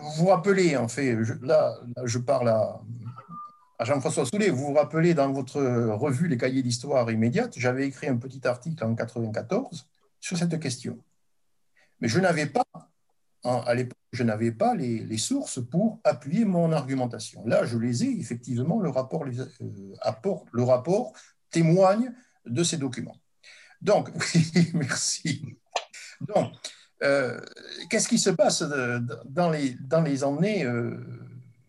vous vous rappelez, en fait, là, je parle à, Jean-François Soulet, vous vous rappelez dans votre revue Les cahiers d'histoire immédiate, j'avais écrit un petit article en 1994 sur cette question. Mais je n'avais pas, à l'époque, je n'avais pas les, sources pour appuyer mon argumentation. Là, je les ai, effectivement, le rapport, euh, le rapport témoigne de ces documents. Donc, oui, merci. Donc, euh, qu'est-ce qui se passe dans les, dans les années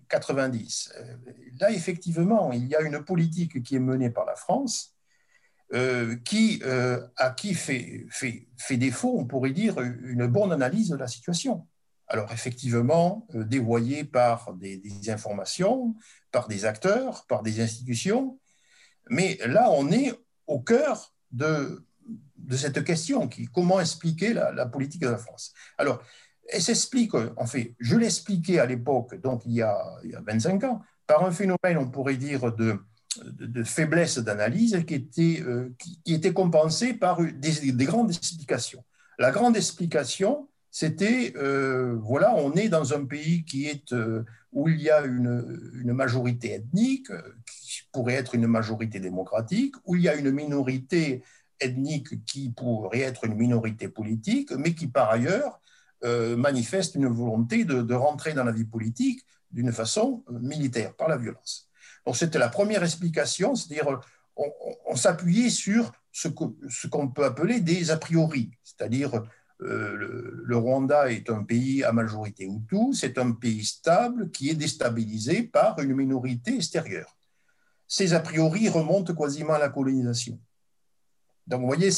90 euh, Là, effectivement, il y a une politique qui est menée par la France euh, qui, à qui fait, défaut, on pourrait dire, une bonne analyse de la situation. Alors, effectivement, dévoyée par des, informations, par des acteurs, par des institutions, mais là, on est au cœur de, cette question, qui, comment expliquer la, politique de la France? Alors, elle s'explique, en fait, je l'expliquais à l'époque, donc il y, a, 25 ans, par un phénomène, on pourrait dire, de, de, faiblesse d'analyse qui était, euh, qui, était compensé par des, des, grandes explications. La grande explication, c'était, euh, voilà, on est dans un pays qui est, euh, où il y a une, une majorité ethnique, pourrait être une majorité démocratique, où il y a une minorité ethnique qui pourrait être une minorité politique, mais qui par ailleurs manifeste une volonté de, rentrer dans la vie politique d'une façon militaire, par la violence. Donc c'était la première explication, c'est-à-dire on, s'appuyait sur ce qu'on peut appeler des a priori, c'est-à-dire euh, le, Rwanda est un pays à majorité Hutu, c'est un pays stable qui est déstabilisé par une minorité extérieure ces a priori remontent quasiment à la colonisation. Donc, vous voyez,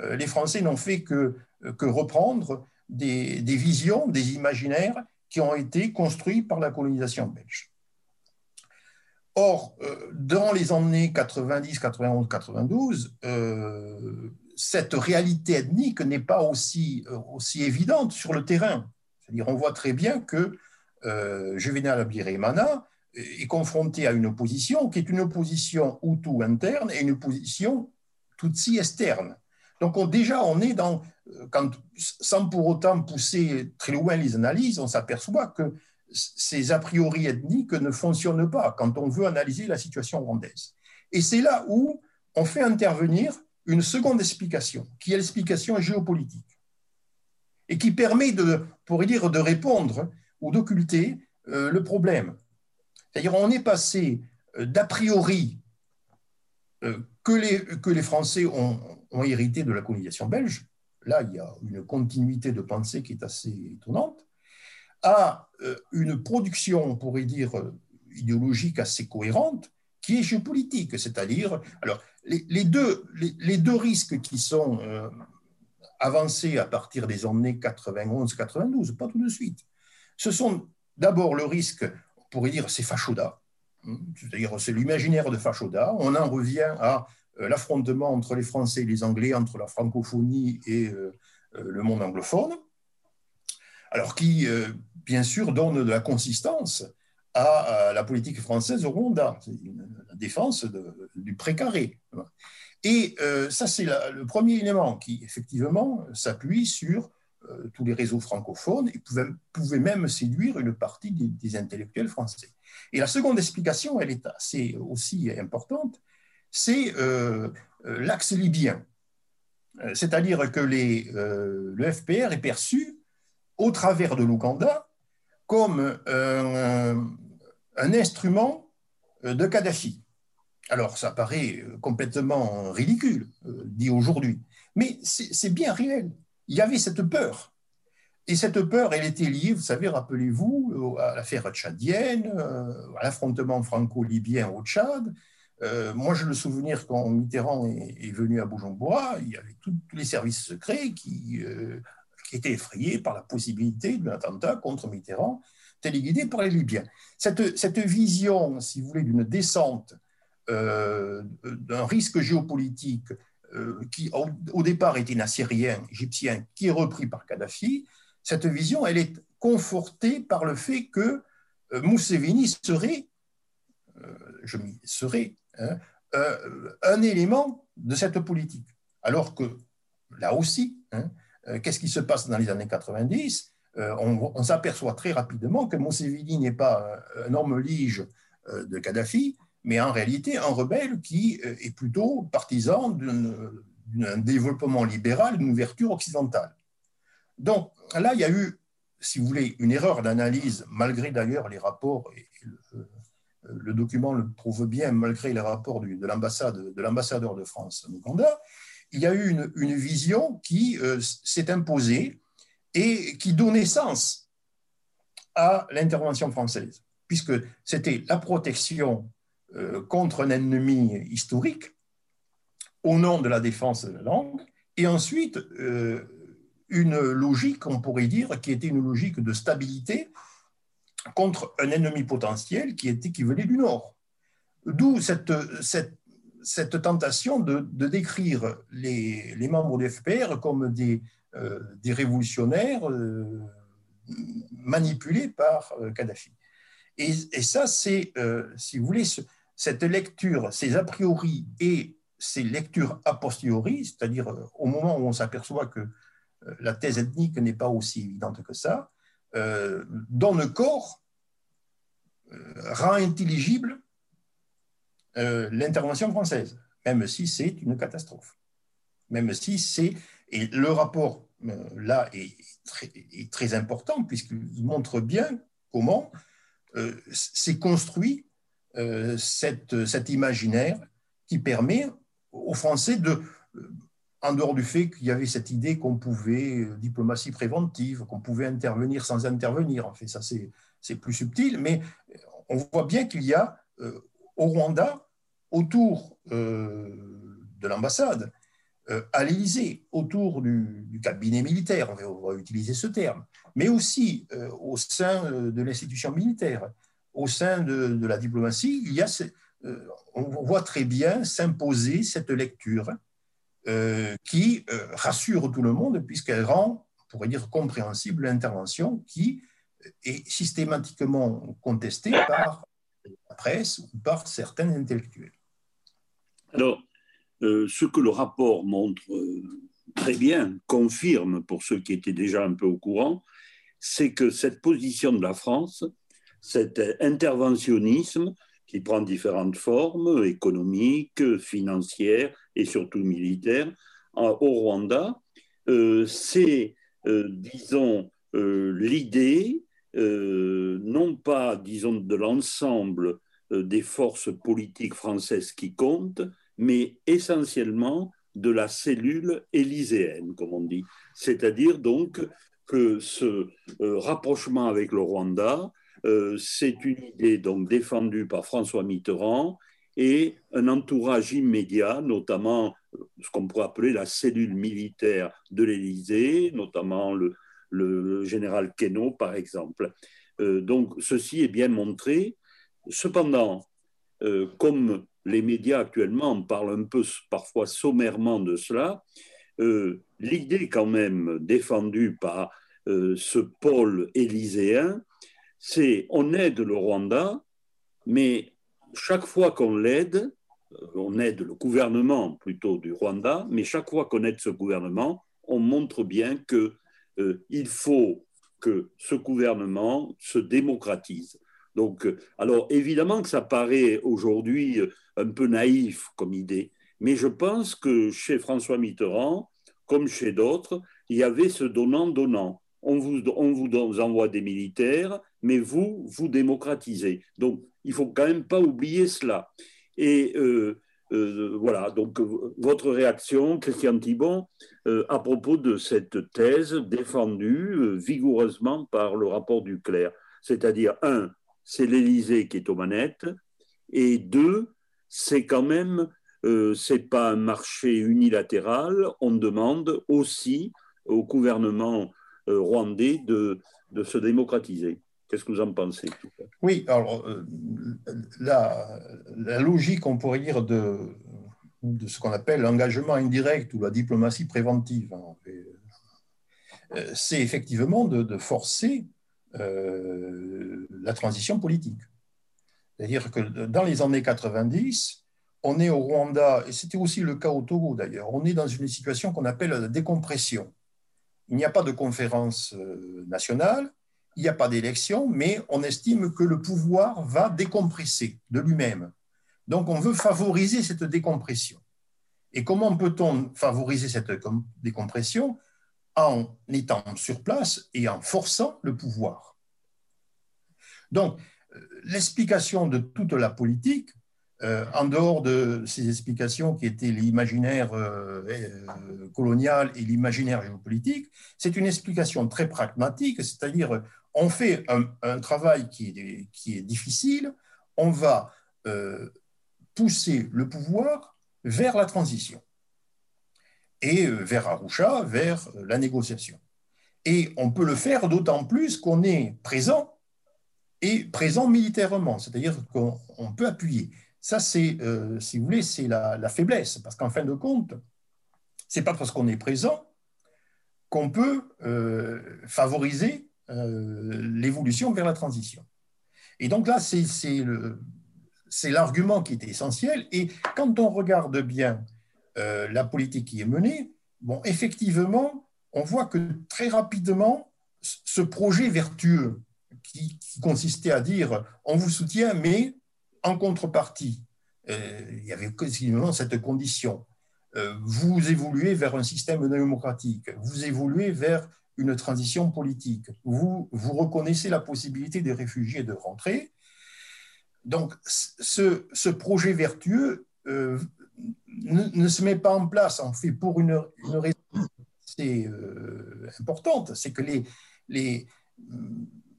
euh, les Français n'ont fait que, que reprendre des, visions, des imaginaires qui ont été construits par la colonisation belge. Or, euh, dans les années 90, 91, 92, cette réalité ethnique n'est pas aussi, aussi évidente sur le terrain. C'est-à-dire, on voit très bien que Juvenal Abirimana est confronté à une opposition qui est une opposition Hutu interne et une opposition Tutsi externe. Donc déjà, on est dans, quand, sans pour autant pousser très loin les analyses, on s'aperçoit que ces a priori ethniques ne fonctionnent pas quand on veut analyser la situation rwandaise. Et c'est là où on fait intervenir une seconde explication, qui est l'explication géopolitique, et qui permet de, pour dire, de répondre ou d'occulter euh, le problème. C'est-à-dire, on est passé euh, d'a priori euh, que, les, que les Français ont, ont hérité de la colonisation belge, là, il y a une continuité de pensée qui est assez étonnante, à une production, on pourrait dire, idéologique assez cohérente, qui est géopolitique, c'est-à-dire, alors, les, deux, les, deux risques qui sont euh, avancés à partir des années 91-92, pas tout de suite, ce sont d'abord le risque, on pourrait dire, c'est Fachoda, hein, c'est-à-dire c'est l'imaginaire de Fachoda, on en revient à euh, l'affrontement entre les Français et les Anglais, entre la francophonie et euh, le monde anglophone, alors qui, bien sûr, donne de la consistance à la politique française au Rwanda. La défense du précaré. Et euh, ça, c'est le premier élément qui, effectivement, s'appuie sur euh, tous les réseaux francophones et pouvait, même séduire une partie des, intellectuels français. Et la seconde explication, elle est assez aussi importante, c'est euh, l'axe libyen. C'est-à-dire que le FPR est perçu au travers de l'Ouganda comme un, un instrument de Kadhafi. Alors, ça paraît complètement ridicule, euh, dit aujourd'hui, mais c'est bien réel. Il y avait cette peur. Et cette peur, elle était liée, vous savez, rappelez-vous, à l'affaire tchadienne, euh, à l'affrontement franco-libyen au Tchad. Euh, moi, j'ai le souvenir quand Mitterrand est, venu à Bujumbura, il y avait tous les services secrets qui, qui étaient effrayés par la possibilité d'un attentat contre Mitterrand téléguidé par les Libyens. Cette, cette vision, si vous voulez, d'une descente, euh, d'un risque géopolitique euh, qui, au, départ, était un Assyrien, égyptien, qui est repris par Kadhafi, cette vision, elle est confortée par le fait que euh, serait, je m'y serais, hein, un élément de cette politique. Alors que, là aussi, hein, qu'est-ce qui se passe dans les années 90 euh, on, s'aperçoit très rapidement que Mousseveni n'est pas un homme lige euh, de Kadhafi, mais en réalité un rebelle qui euh, est plutôt partisan d'un développement libéral, d'une ouverture occidentale. Donc là, il y a eu, si vous voulez, une erreur d'analyse, malgré d'ailleurs les rapports, et le, document le prouve bien, malgré les rapports de l'ambassadeur de France en Ouganda, il y a eu une vision qui s'est imposée et qui donnait sens à l'intervention française, puisque c'était la protection euh, contre un ennemi historique au nom de la défense de la langue, et ensuite euh, une logique, on pourrait dire, qui était une logique de stabilité contre un ennemi potentiel qui, venait du Nord. D'où cette, cette, tentation de, décrire les, membres du FPR comme des, euh, révolutionnaires euh, manipulés par euh, Kadhafi. Et, ça, c'est, si vous voulez, cette lecture, ces a priori et ces lectures a posteriori, c'est-à-dire au moment où on s'aperçoit que la thèse ethnique n'est pas aussi évidente que ça, donne corps, rend intelligible l'intervention française, même si c'est une catastrophe, même si c'est et le rapport, euh, là, est très, important puisqu'il montre bien comment euh, s'est construit euh, cet imaginaire qui permet aux Français de, en dehors du fait qu'il y avait cette idée qu'on pouvait, diplomatie préventive, qu'on pouvait intervenir sans intervenir, en fait, ça c'est plus subtil, mais on voit bien qu'il y a au Rwanda, autour de l'ambassade, euh, à l'Élysée, autour du, cabinet militaire, on va, utiliser ce terme, mais aussi euh, au sein euh, de l'institution militaire, au sein de, la diplomatie, on voit très bien s'imposer cette lecture qui rassure tout le monde puisqu'elle rend, on pourrait dire, compréhensible l'intervention qui est systématiquement contestée par la presse ou par certains intellectuels. Alors, ce que le rapport montre très bien, confirme pour ceux qui étaient déjà un peu au courant, c'est que cette position de la France, cet interventionnisme qui prend différentes formes, économiques, financières et surtout militaires, au Rwanda, euh, c'est, euh, disons, euh, l'idée, non pas, disons, de l'ensemble des forces politiques françaises qui comptent, mais essentiellement de la cellule élyséenne, comme on dit. C'est-à-dire donc que ce rapprochement avec le Rwanda, c'est une idée donc défendue par François Mitterrand et un entourage immédiat, notamment ce qu'on pourrait appeler la cellule militaire de l'Élysée, notamment le, général Queneau, par exemple. Euh, donc, ceci est bien montré. Cependant, euh, comme les médias actuellement parlent un peu parfois sommairement de cela, euh, l'idée quand même défendue par ce pôle élyséen, c'est on aide le Rwanda, mais chaque fois qu'on l'aide, on aide le gouvernement plutôt du Rwanda, mais chaque fois qu'on aide ce gouvernement, on montre bien qu'il euh, faut que ce gouvernement se démocratise. Donc, euh, alors évidemment que ça paraît aujourd'hui un peu naïf comme idée, mais je pense que chez François Mitterrand, comme chez d'autres, il y avait ce donnant-donnant. On vous, on vous envoie des militaires, mais vous, vous démocratisez. Donc, il faut quand même pas oublier cela. Et euh, euh, voilà, donc votre réaction, Christian Thibon, euh, à propos de cette thèse défendue vigoureusement par le rapport du clerc. C'est-à-dire, un, c'est l'Élysée qui est aux manettes, et deux, c'est quand même, c'est pas un marché unilatéral, on demande aussi au gouvernement rwandais de se démocratiser. Qu'est-ce que vous en pensez Oui, alors euh, la, logique, on pourrait dire, de, ce qu'on appelle l'engagement indirect ou la diplomatie préventive, hein, euh, c'est effectivement de, forcer euh, la transition politique. C'est-à-dire que dans les années 90, on est au Rwanda, et c'était aussi le cas au Togo d'ailleurs, on est dans une situation qu'on appelle la décompression. Il n'y a pas de conférence nationale, il n'y a pas d'élection, mais on estime que le pouvoir va décompresser de lui-même. Donc on veut favoriser cette décompression. Et comment peut-on favoriser cette décompression? En étant sur place et en forçant le pouvoir. Donc l'explication de toute la politique, euh, en dehors de ces explications qui étaient l'imaginaire euh, euh, colonial et l'imaginaire géopolitique, c'est une explication très pragmatique, c'est-à-dire on fait un, travail qui est, difficile, on va euh, pousser le pouvoir vers la transition et euh, vers Arusha, vers la négociation. Et on peut le faire d'autant plus qu'on est présent et présent militairement, c'est-à-dire qu'on peut appuyer. Ça, c'est, euh, si vous voulez, c'est la, faiblesse, parce qu'en fin de compte, c'est pas parce qu'on est présent qu'on peut favoriser euh, l'évolution vers la transition. Et donc là, c'est l'argument qui est essentiel. Et quand on regarde bien euh, la politique qui est menée, bon, effectivement, on voit que très rapidement, ce projet vertueux qui, consistait à dire on vous soutient, mais en contrepartie, euh, il y avait quasiment cette condition. vous évoluez vers un système démocratique, vous évoluez vers une transition politique. Vous, vous reconnaissez la possibilité des réfugiés de rentrer. Donc, ce, ce projet vertueux euh, ne, se met pas en place, en fait, pour une, raison assez euh, importante, c'est que les, les,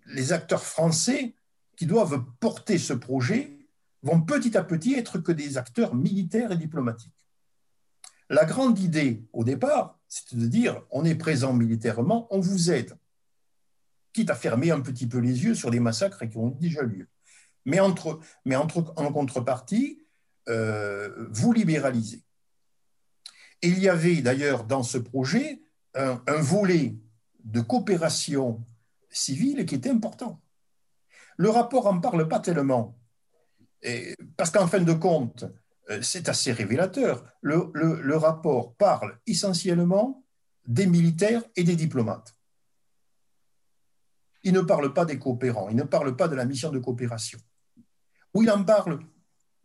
les acteurs français qui doivent porter ce projet vont petit à petit être que des acteurs militaires et diplomatiques. La grande idée au départ, c'est de dire on est présent militairement, on vous aide, quitte à fermer un petit peu les yeux sur des massacres qui ont déjà lieu. Mais, entre, mais en contrepartie, euh, vous libéralisez. Il y avait d'ailleurs dans ce projet un, volet de coopération civile qui était important. Le rapport n'en parle pas tellement, parce qu'en fin de compte, c'est assez révélateur. le rapport parle essentiellement des militaires et des diplomates. Il ne parle pas des coopérants, il ne parle pas de la mission de coopération. Où il en parle,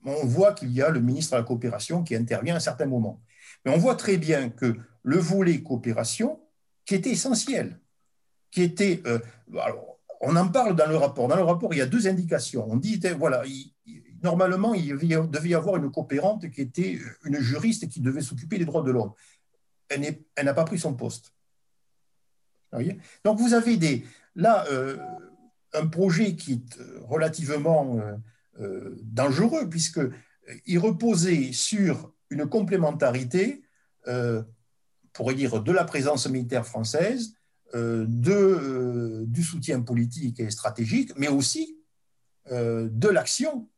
on voit qu'il y a le ministre de la coopération qui intervient à un certain moment. Mais on voit très bien que le volet coopération, qui était essentiel, qui était... Euh, on en parle dans le rapport. Dans le rapport, il y a deux indications. On dit, voilà, normalement, il devait y avoir une coopérante qui était une juriste qui devait s'occuper des droits de l'homme. Elle n'a pas pris son poste. Donc, vous avez là euh, un projet qui est relativement euh, dangereux, puisqu'il reposait sur une complémentarité, euh, pourrait dire, de la présence militaire française, euh, de, du soutien politique et stratégique, mais aussi de l'action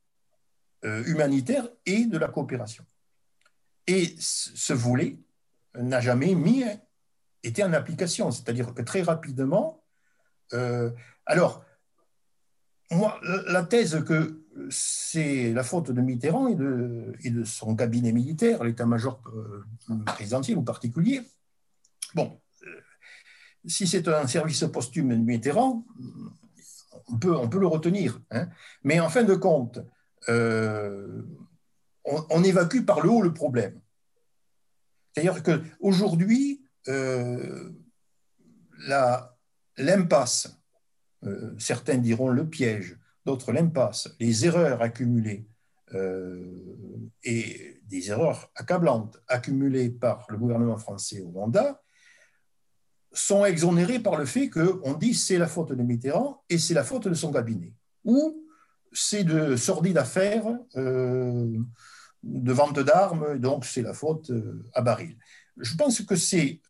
humanitaire et de la coopération. Et ce volet n'a jamais mis, été en application, c'est-à-dire que très rapidement, alors, moi, la thèse que c'est la faute de Mitterrand et de, son cabinet militaire, l'état-major euh, présidentiel ou particulier. Bon, euh, si c'est un service posthume de Mitterrand, on peut, on peut le retenir. Hein. Mais en fin de compte, euh, on, évacue par le haut le problème. C'est-à-dire qu'aujourd'hui, l'impasse, certains diront le piège, d'autres l'impasse, les erreurs accumulées euh, et des erreurs accablantes accumulées par le gouvernement français au Rwanda sont exonérées par le fait qu'on dit c'est la faute de Mitterrand et c'est la faute de son cabinet. Ou c'est de sordides affaires euh, de vente d'armes, donc c'est la faute euh, à Baril. Je pense que c'est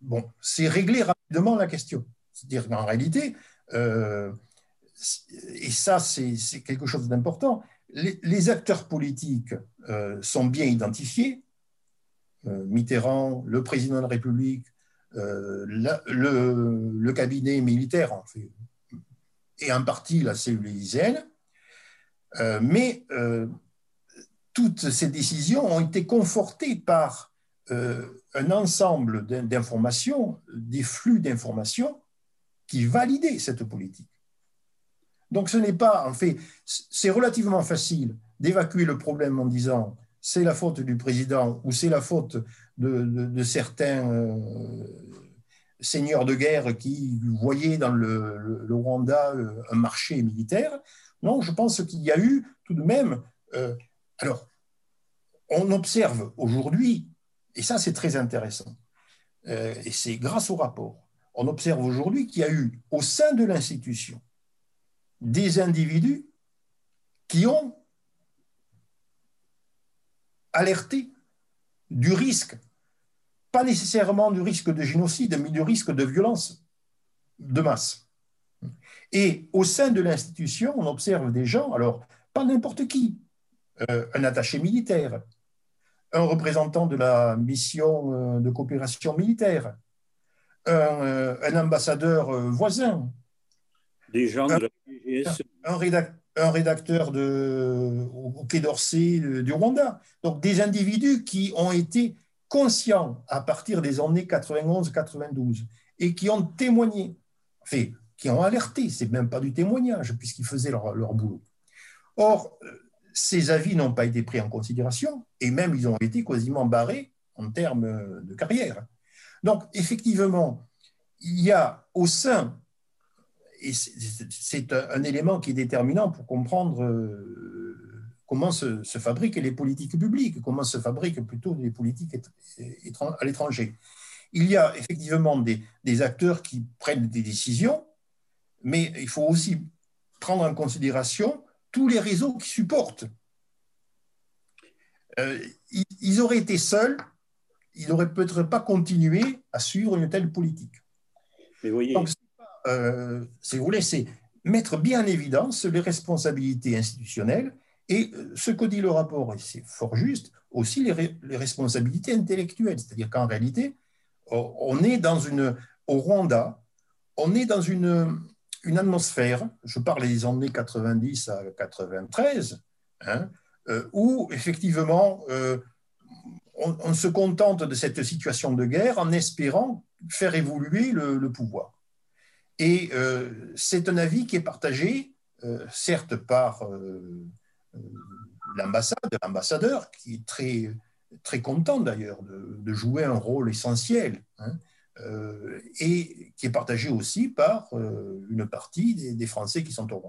bon, c'est régler rapidement la question. C'est-à-dire qu'en réalité, et ça c'est quelque chose d'important, les, acteurs politiques euh, sont bien identifiés, euh, Mitterrand, le président de la République, euh, le, cabinet militaire, en fait, et en partie la cellule élyséenne, mais toutes ces décisions ont été confortées par un ensemble d'informations, des flux d'informations qui validaient cette politique. Donc ce n'est pas, en fait, c'est relativement facile d'évacuer le problème en disant c'est la faute du président ou c'est la faute de, certains euh, seigneurs de guerre qui voyaient dans le, Rwanda euh, un marché militaire. Non, je pense qu'il y a eu tout de même. Euh, alors, on observe aujourd'hui, et ça c'est très intéressant, et c'est grâce au rapport, on observe aujourd'hui qu'il y a eu au sein de l'institution des individus qui ont alerté du risque, pas nécessairement du risque de génocide, mais du risque de violence de masse. Et au sein de l'institution, on observe des gens, alors pas n'importe qui, euh, un attaché militaire, un représentant de la mission euh, de coopération militaire, un, euh, un ambassadeur voisin, des gens de un, rédacteur de, au Quai d'Orsay du Rwanda. Donc des individus qui ont été conscients à partir des années 91-92 et qui ont témoigné, enfin, qui ont alerté, c'est même pas du témoignage puisqu'ils faisaient leur, leur boulot. Or, ces avis n'ont pas été pris en considération et même ils ont été quasiment barrés en termes de carrière. Donc, effectivement, il y a au sein et c'est un élément qui est déterminant pour comprendre euh, comment se, fabriquent les politiques publiques, comment se fabriquent plutôt les politiques à l'étranger. Il y a effectivement des, acteurs qui prennent des décisions, mais il faut aussi prendre en considération tous les réseaux qui supportent. Euh, ils, auraient été seuls, ils n'auraient peut-être pas continué à suivre une telle politique. Mais voyez, euh, si vous voulez, c'est mettre bien en évidence les responsabilités institutionnelles et euh, ce que dit le rapport, et c'est fort juste, aussi les, responsabilités intellectuelles. C'est-à-dire qu'en réalité, on est dans une, au Rwanda, on est dans une, atmosphère, je parle des années 90 à 93, hein, où effectivement on, se contente de cette situation de guerre en espérant faire évoluer le, pouvoir. Et c'est un avis qui est partagé, certes par l'ambassade, l'ambassadeur, qui est très, très content d'ailleurs de, jouer un rôle essentiel. Hein. Euh, et qui est partagé aussi par euh, une partie des, Français qui sont au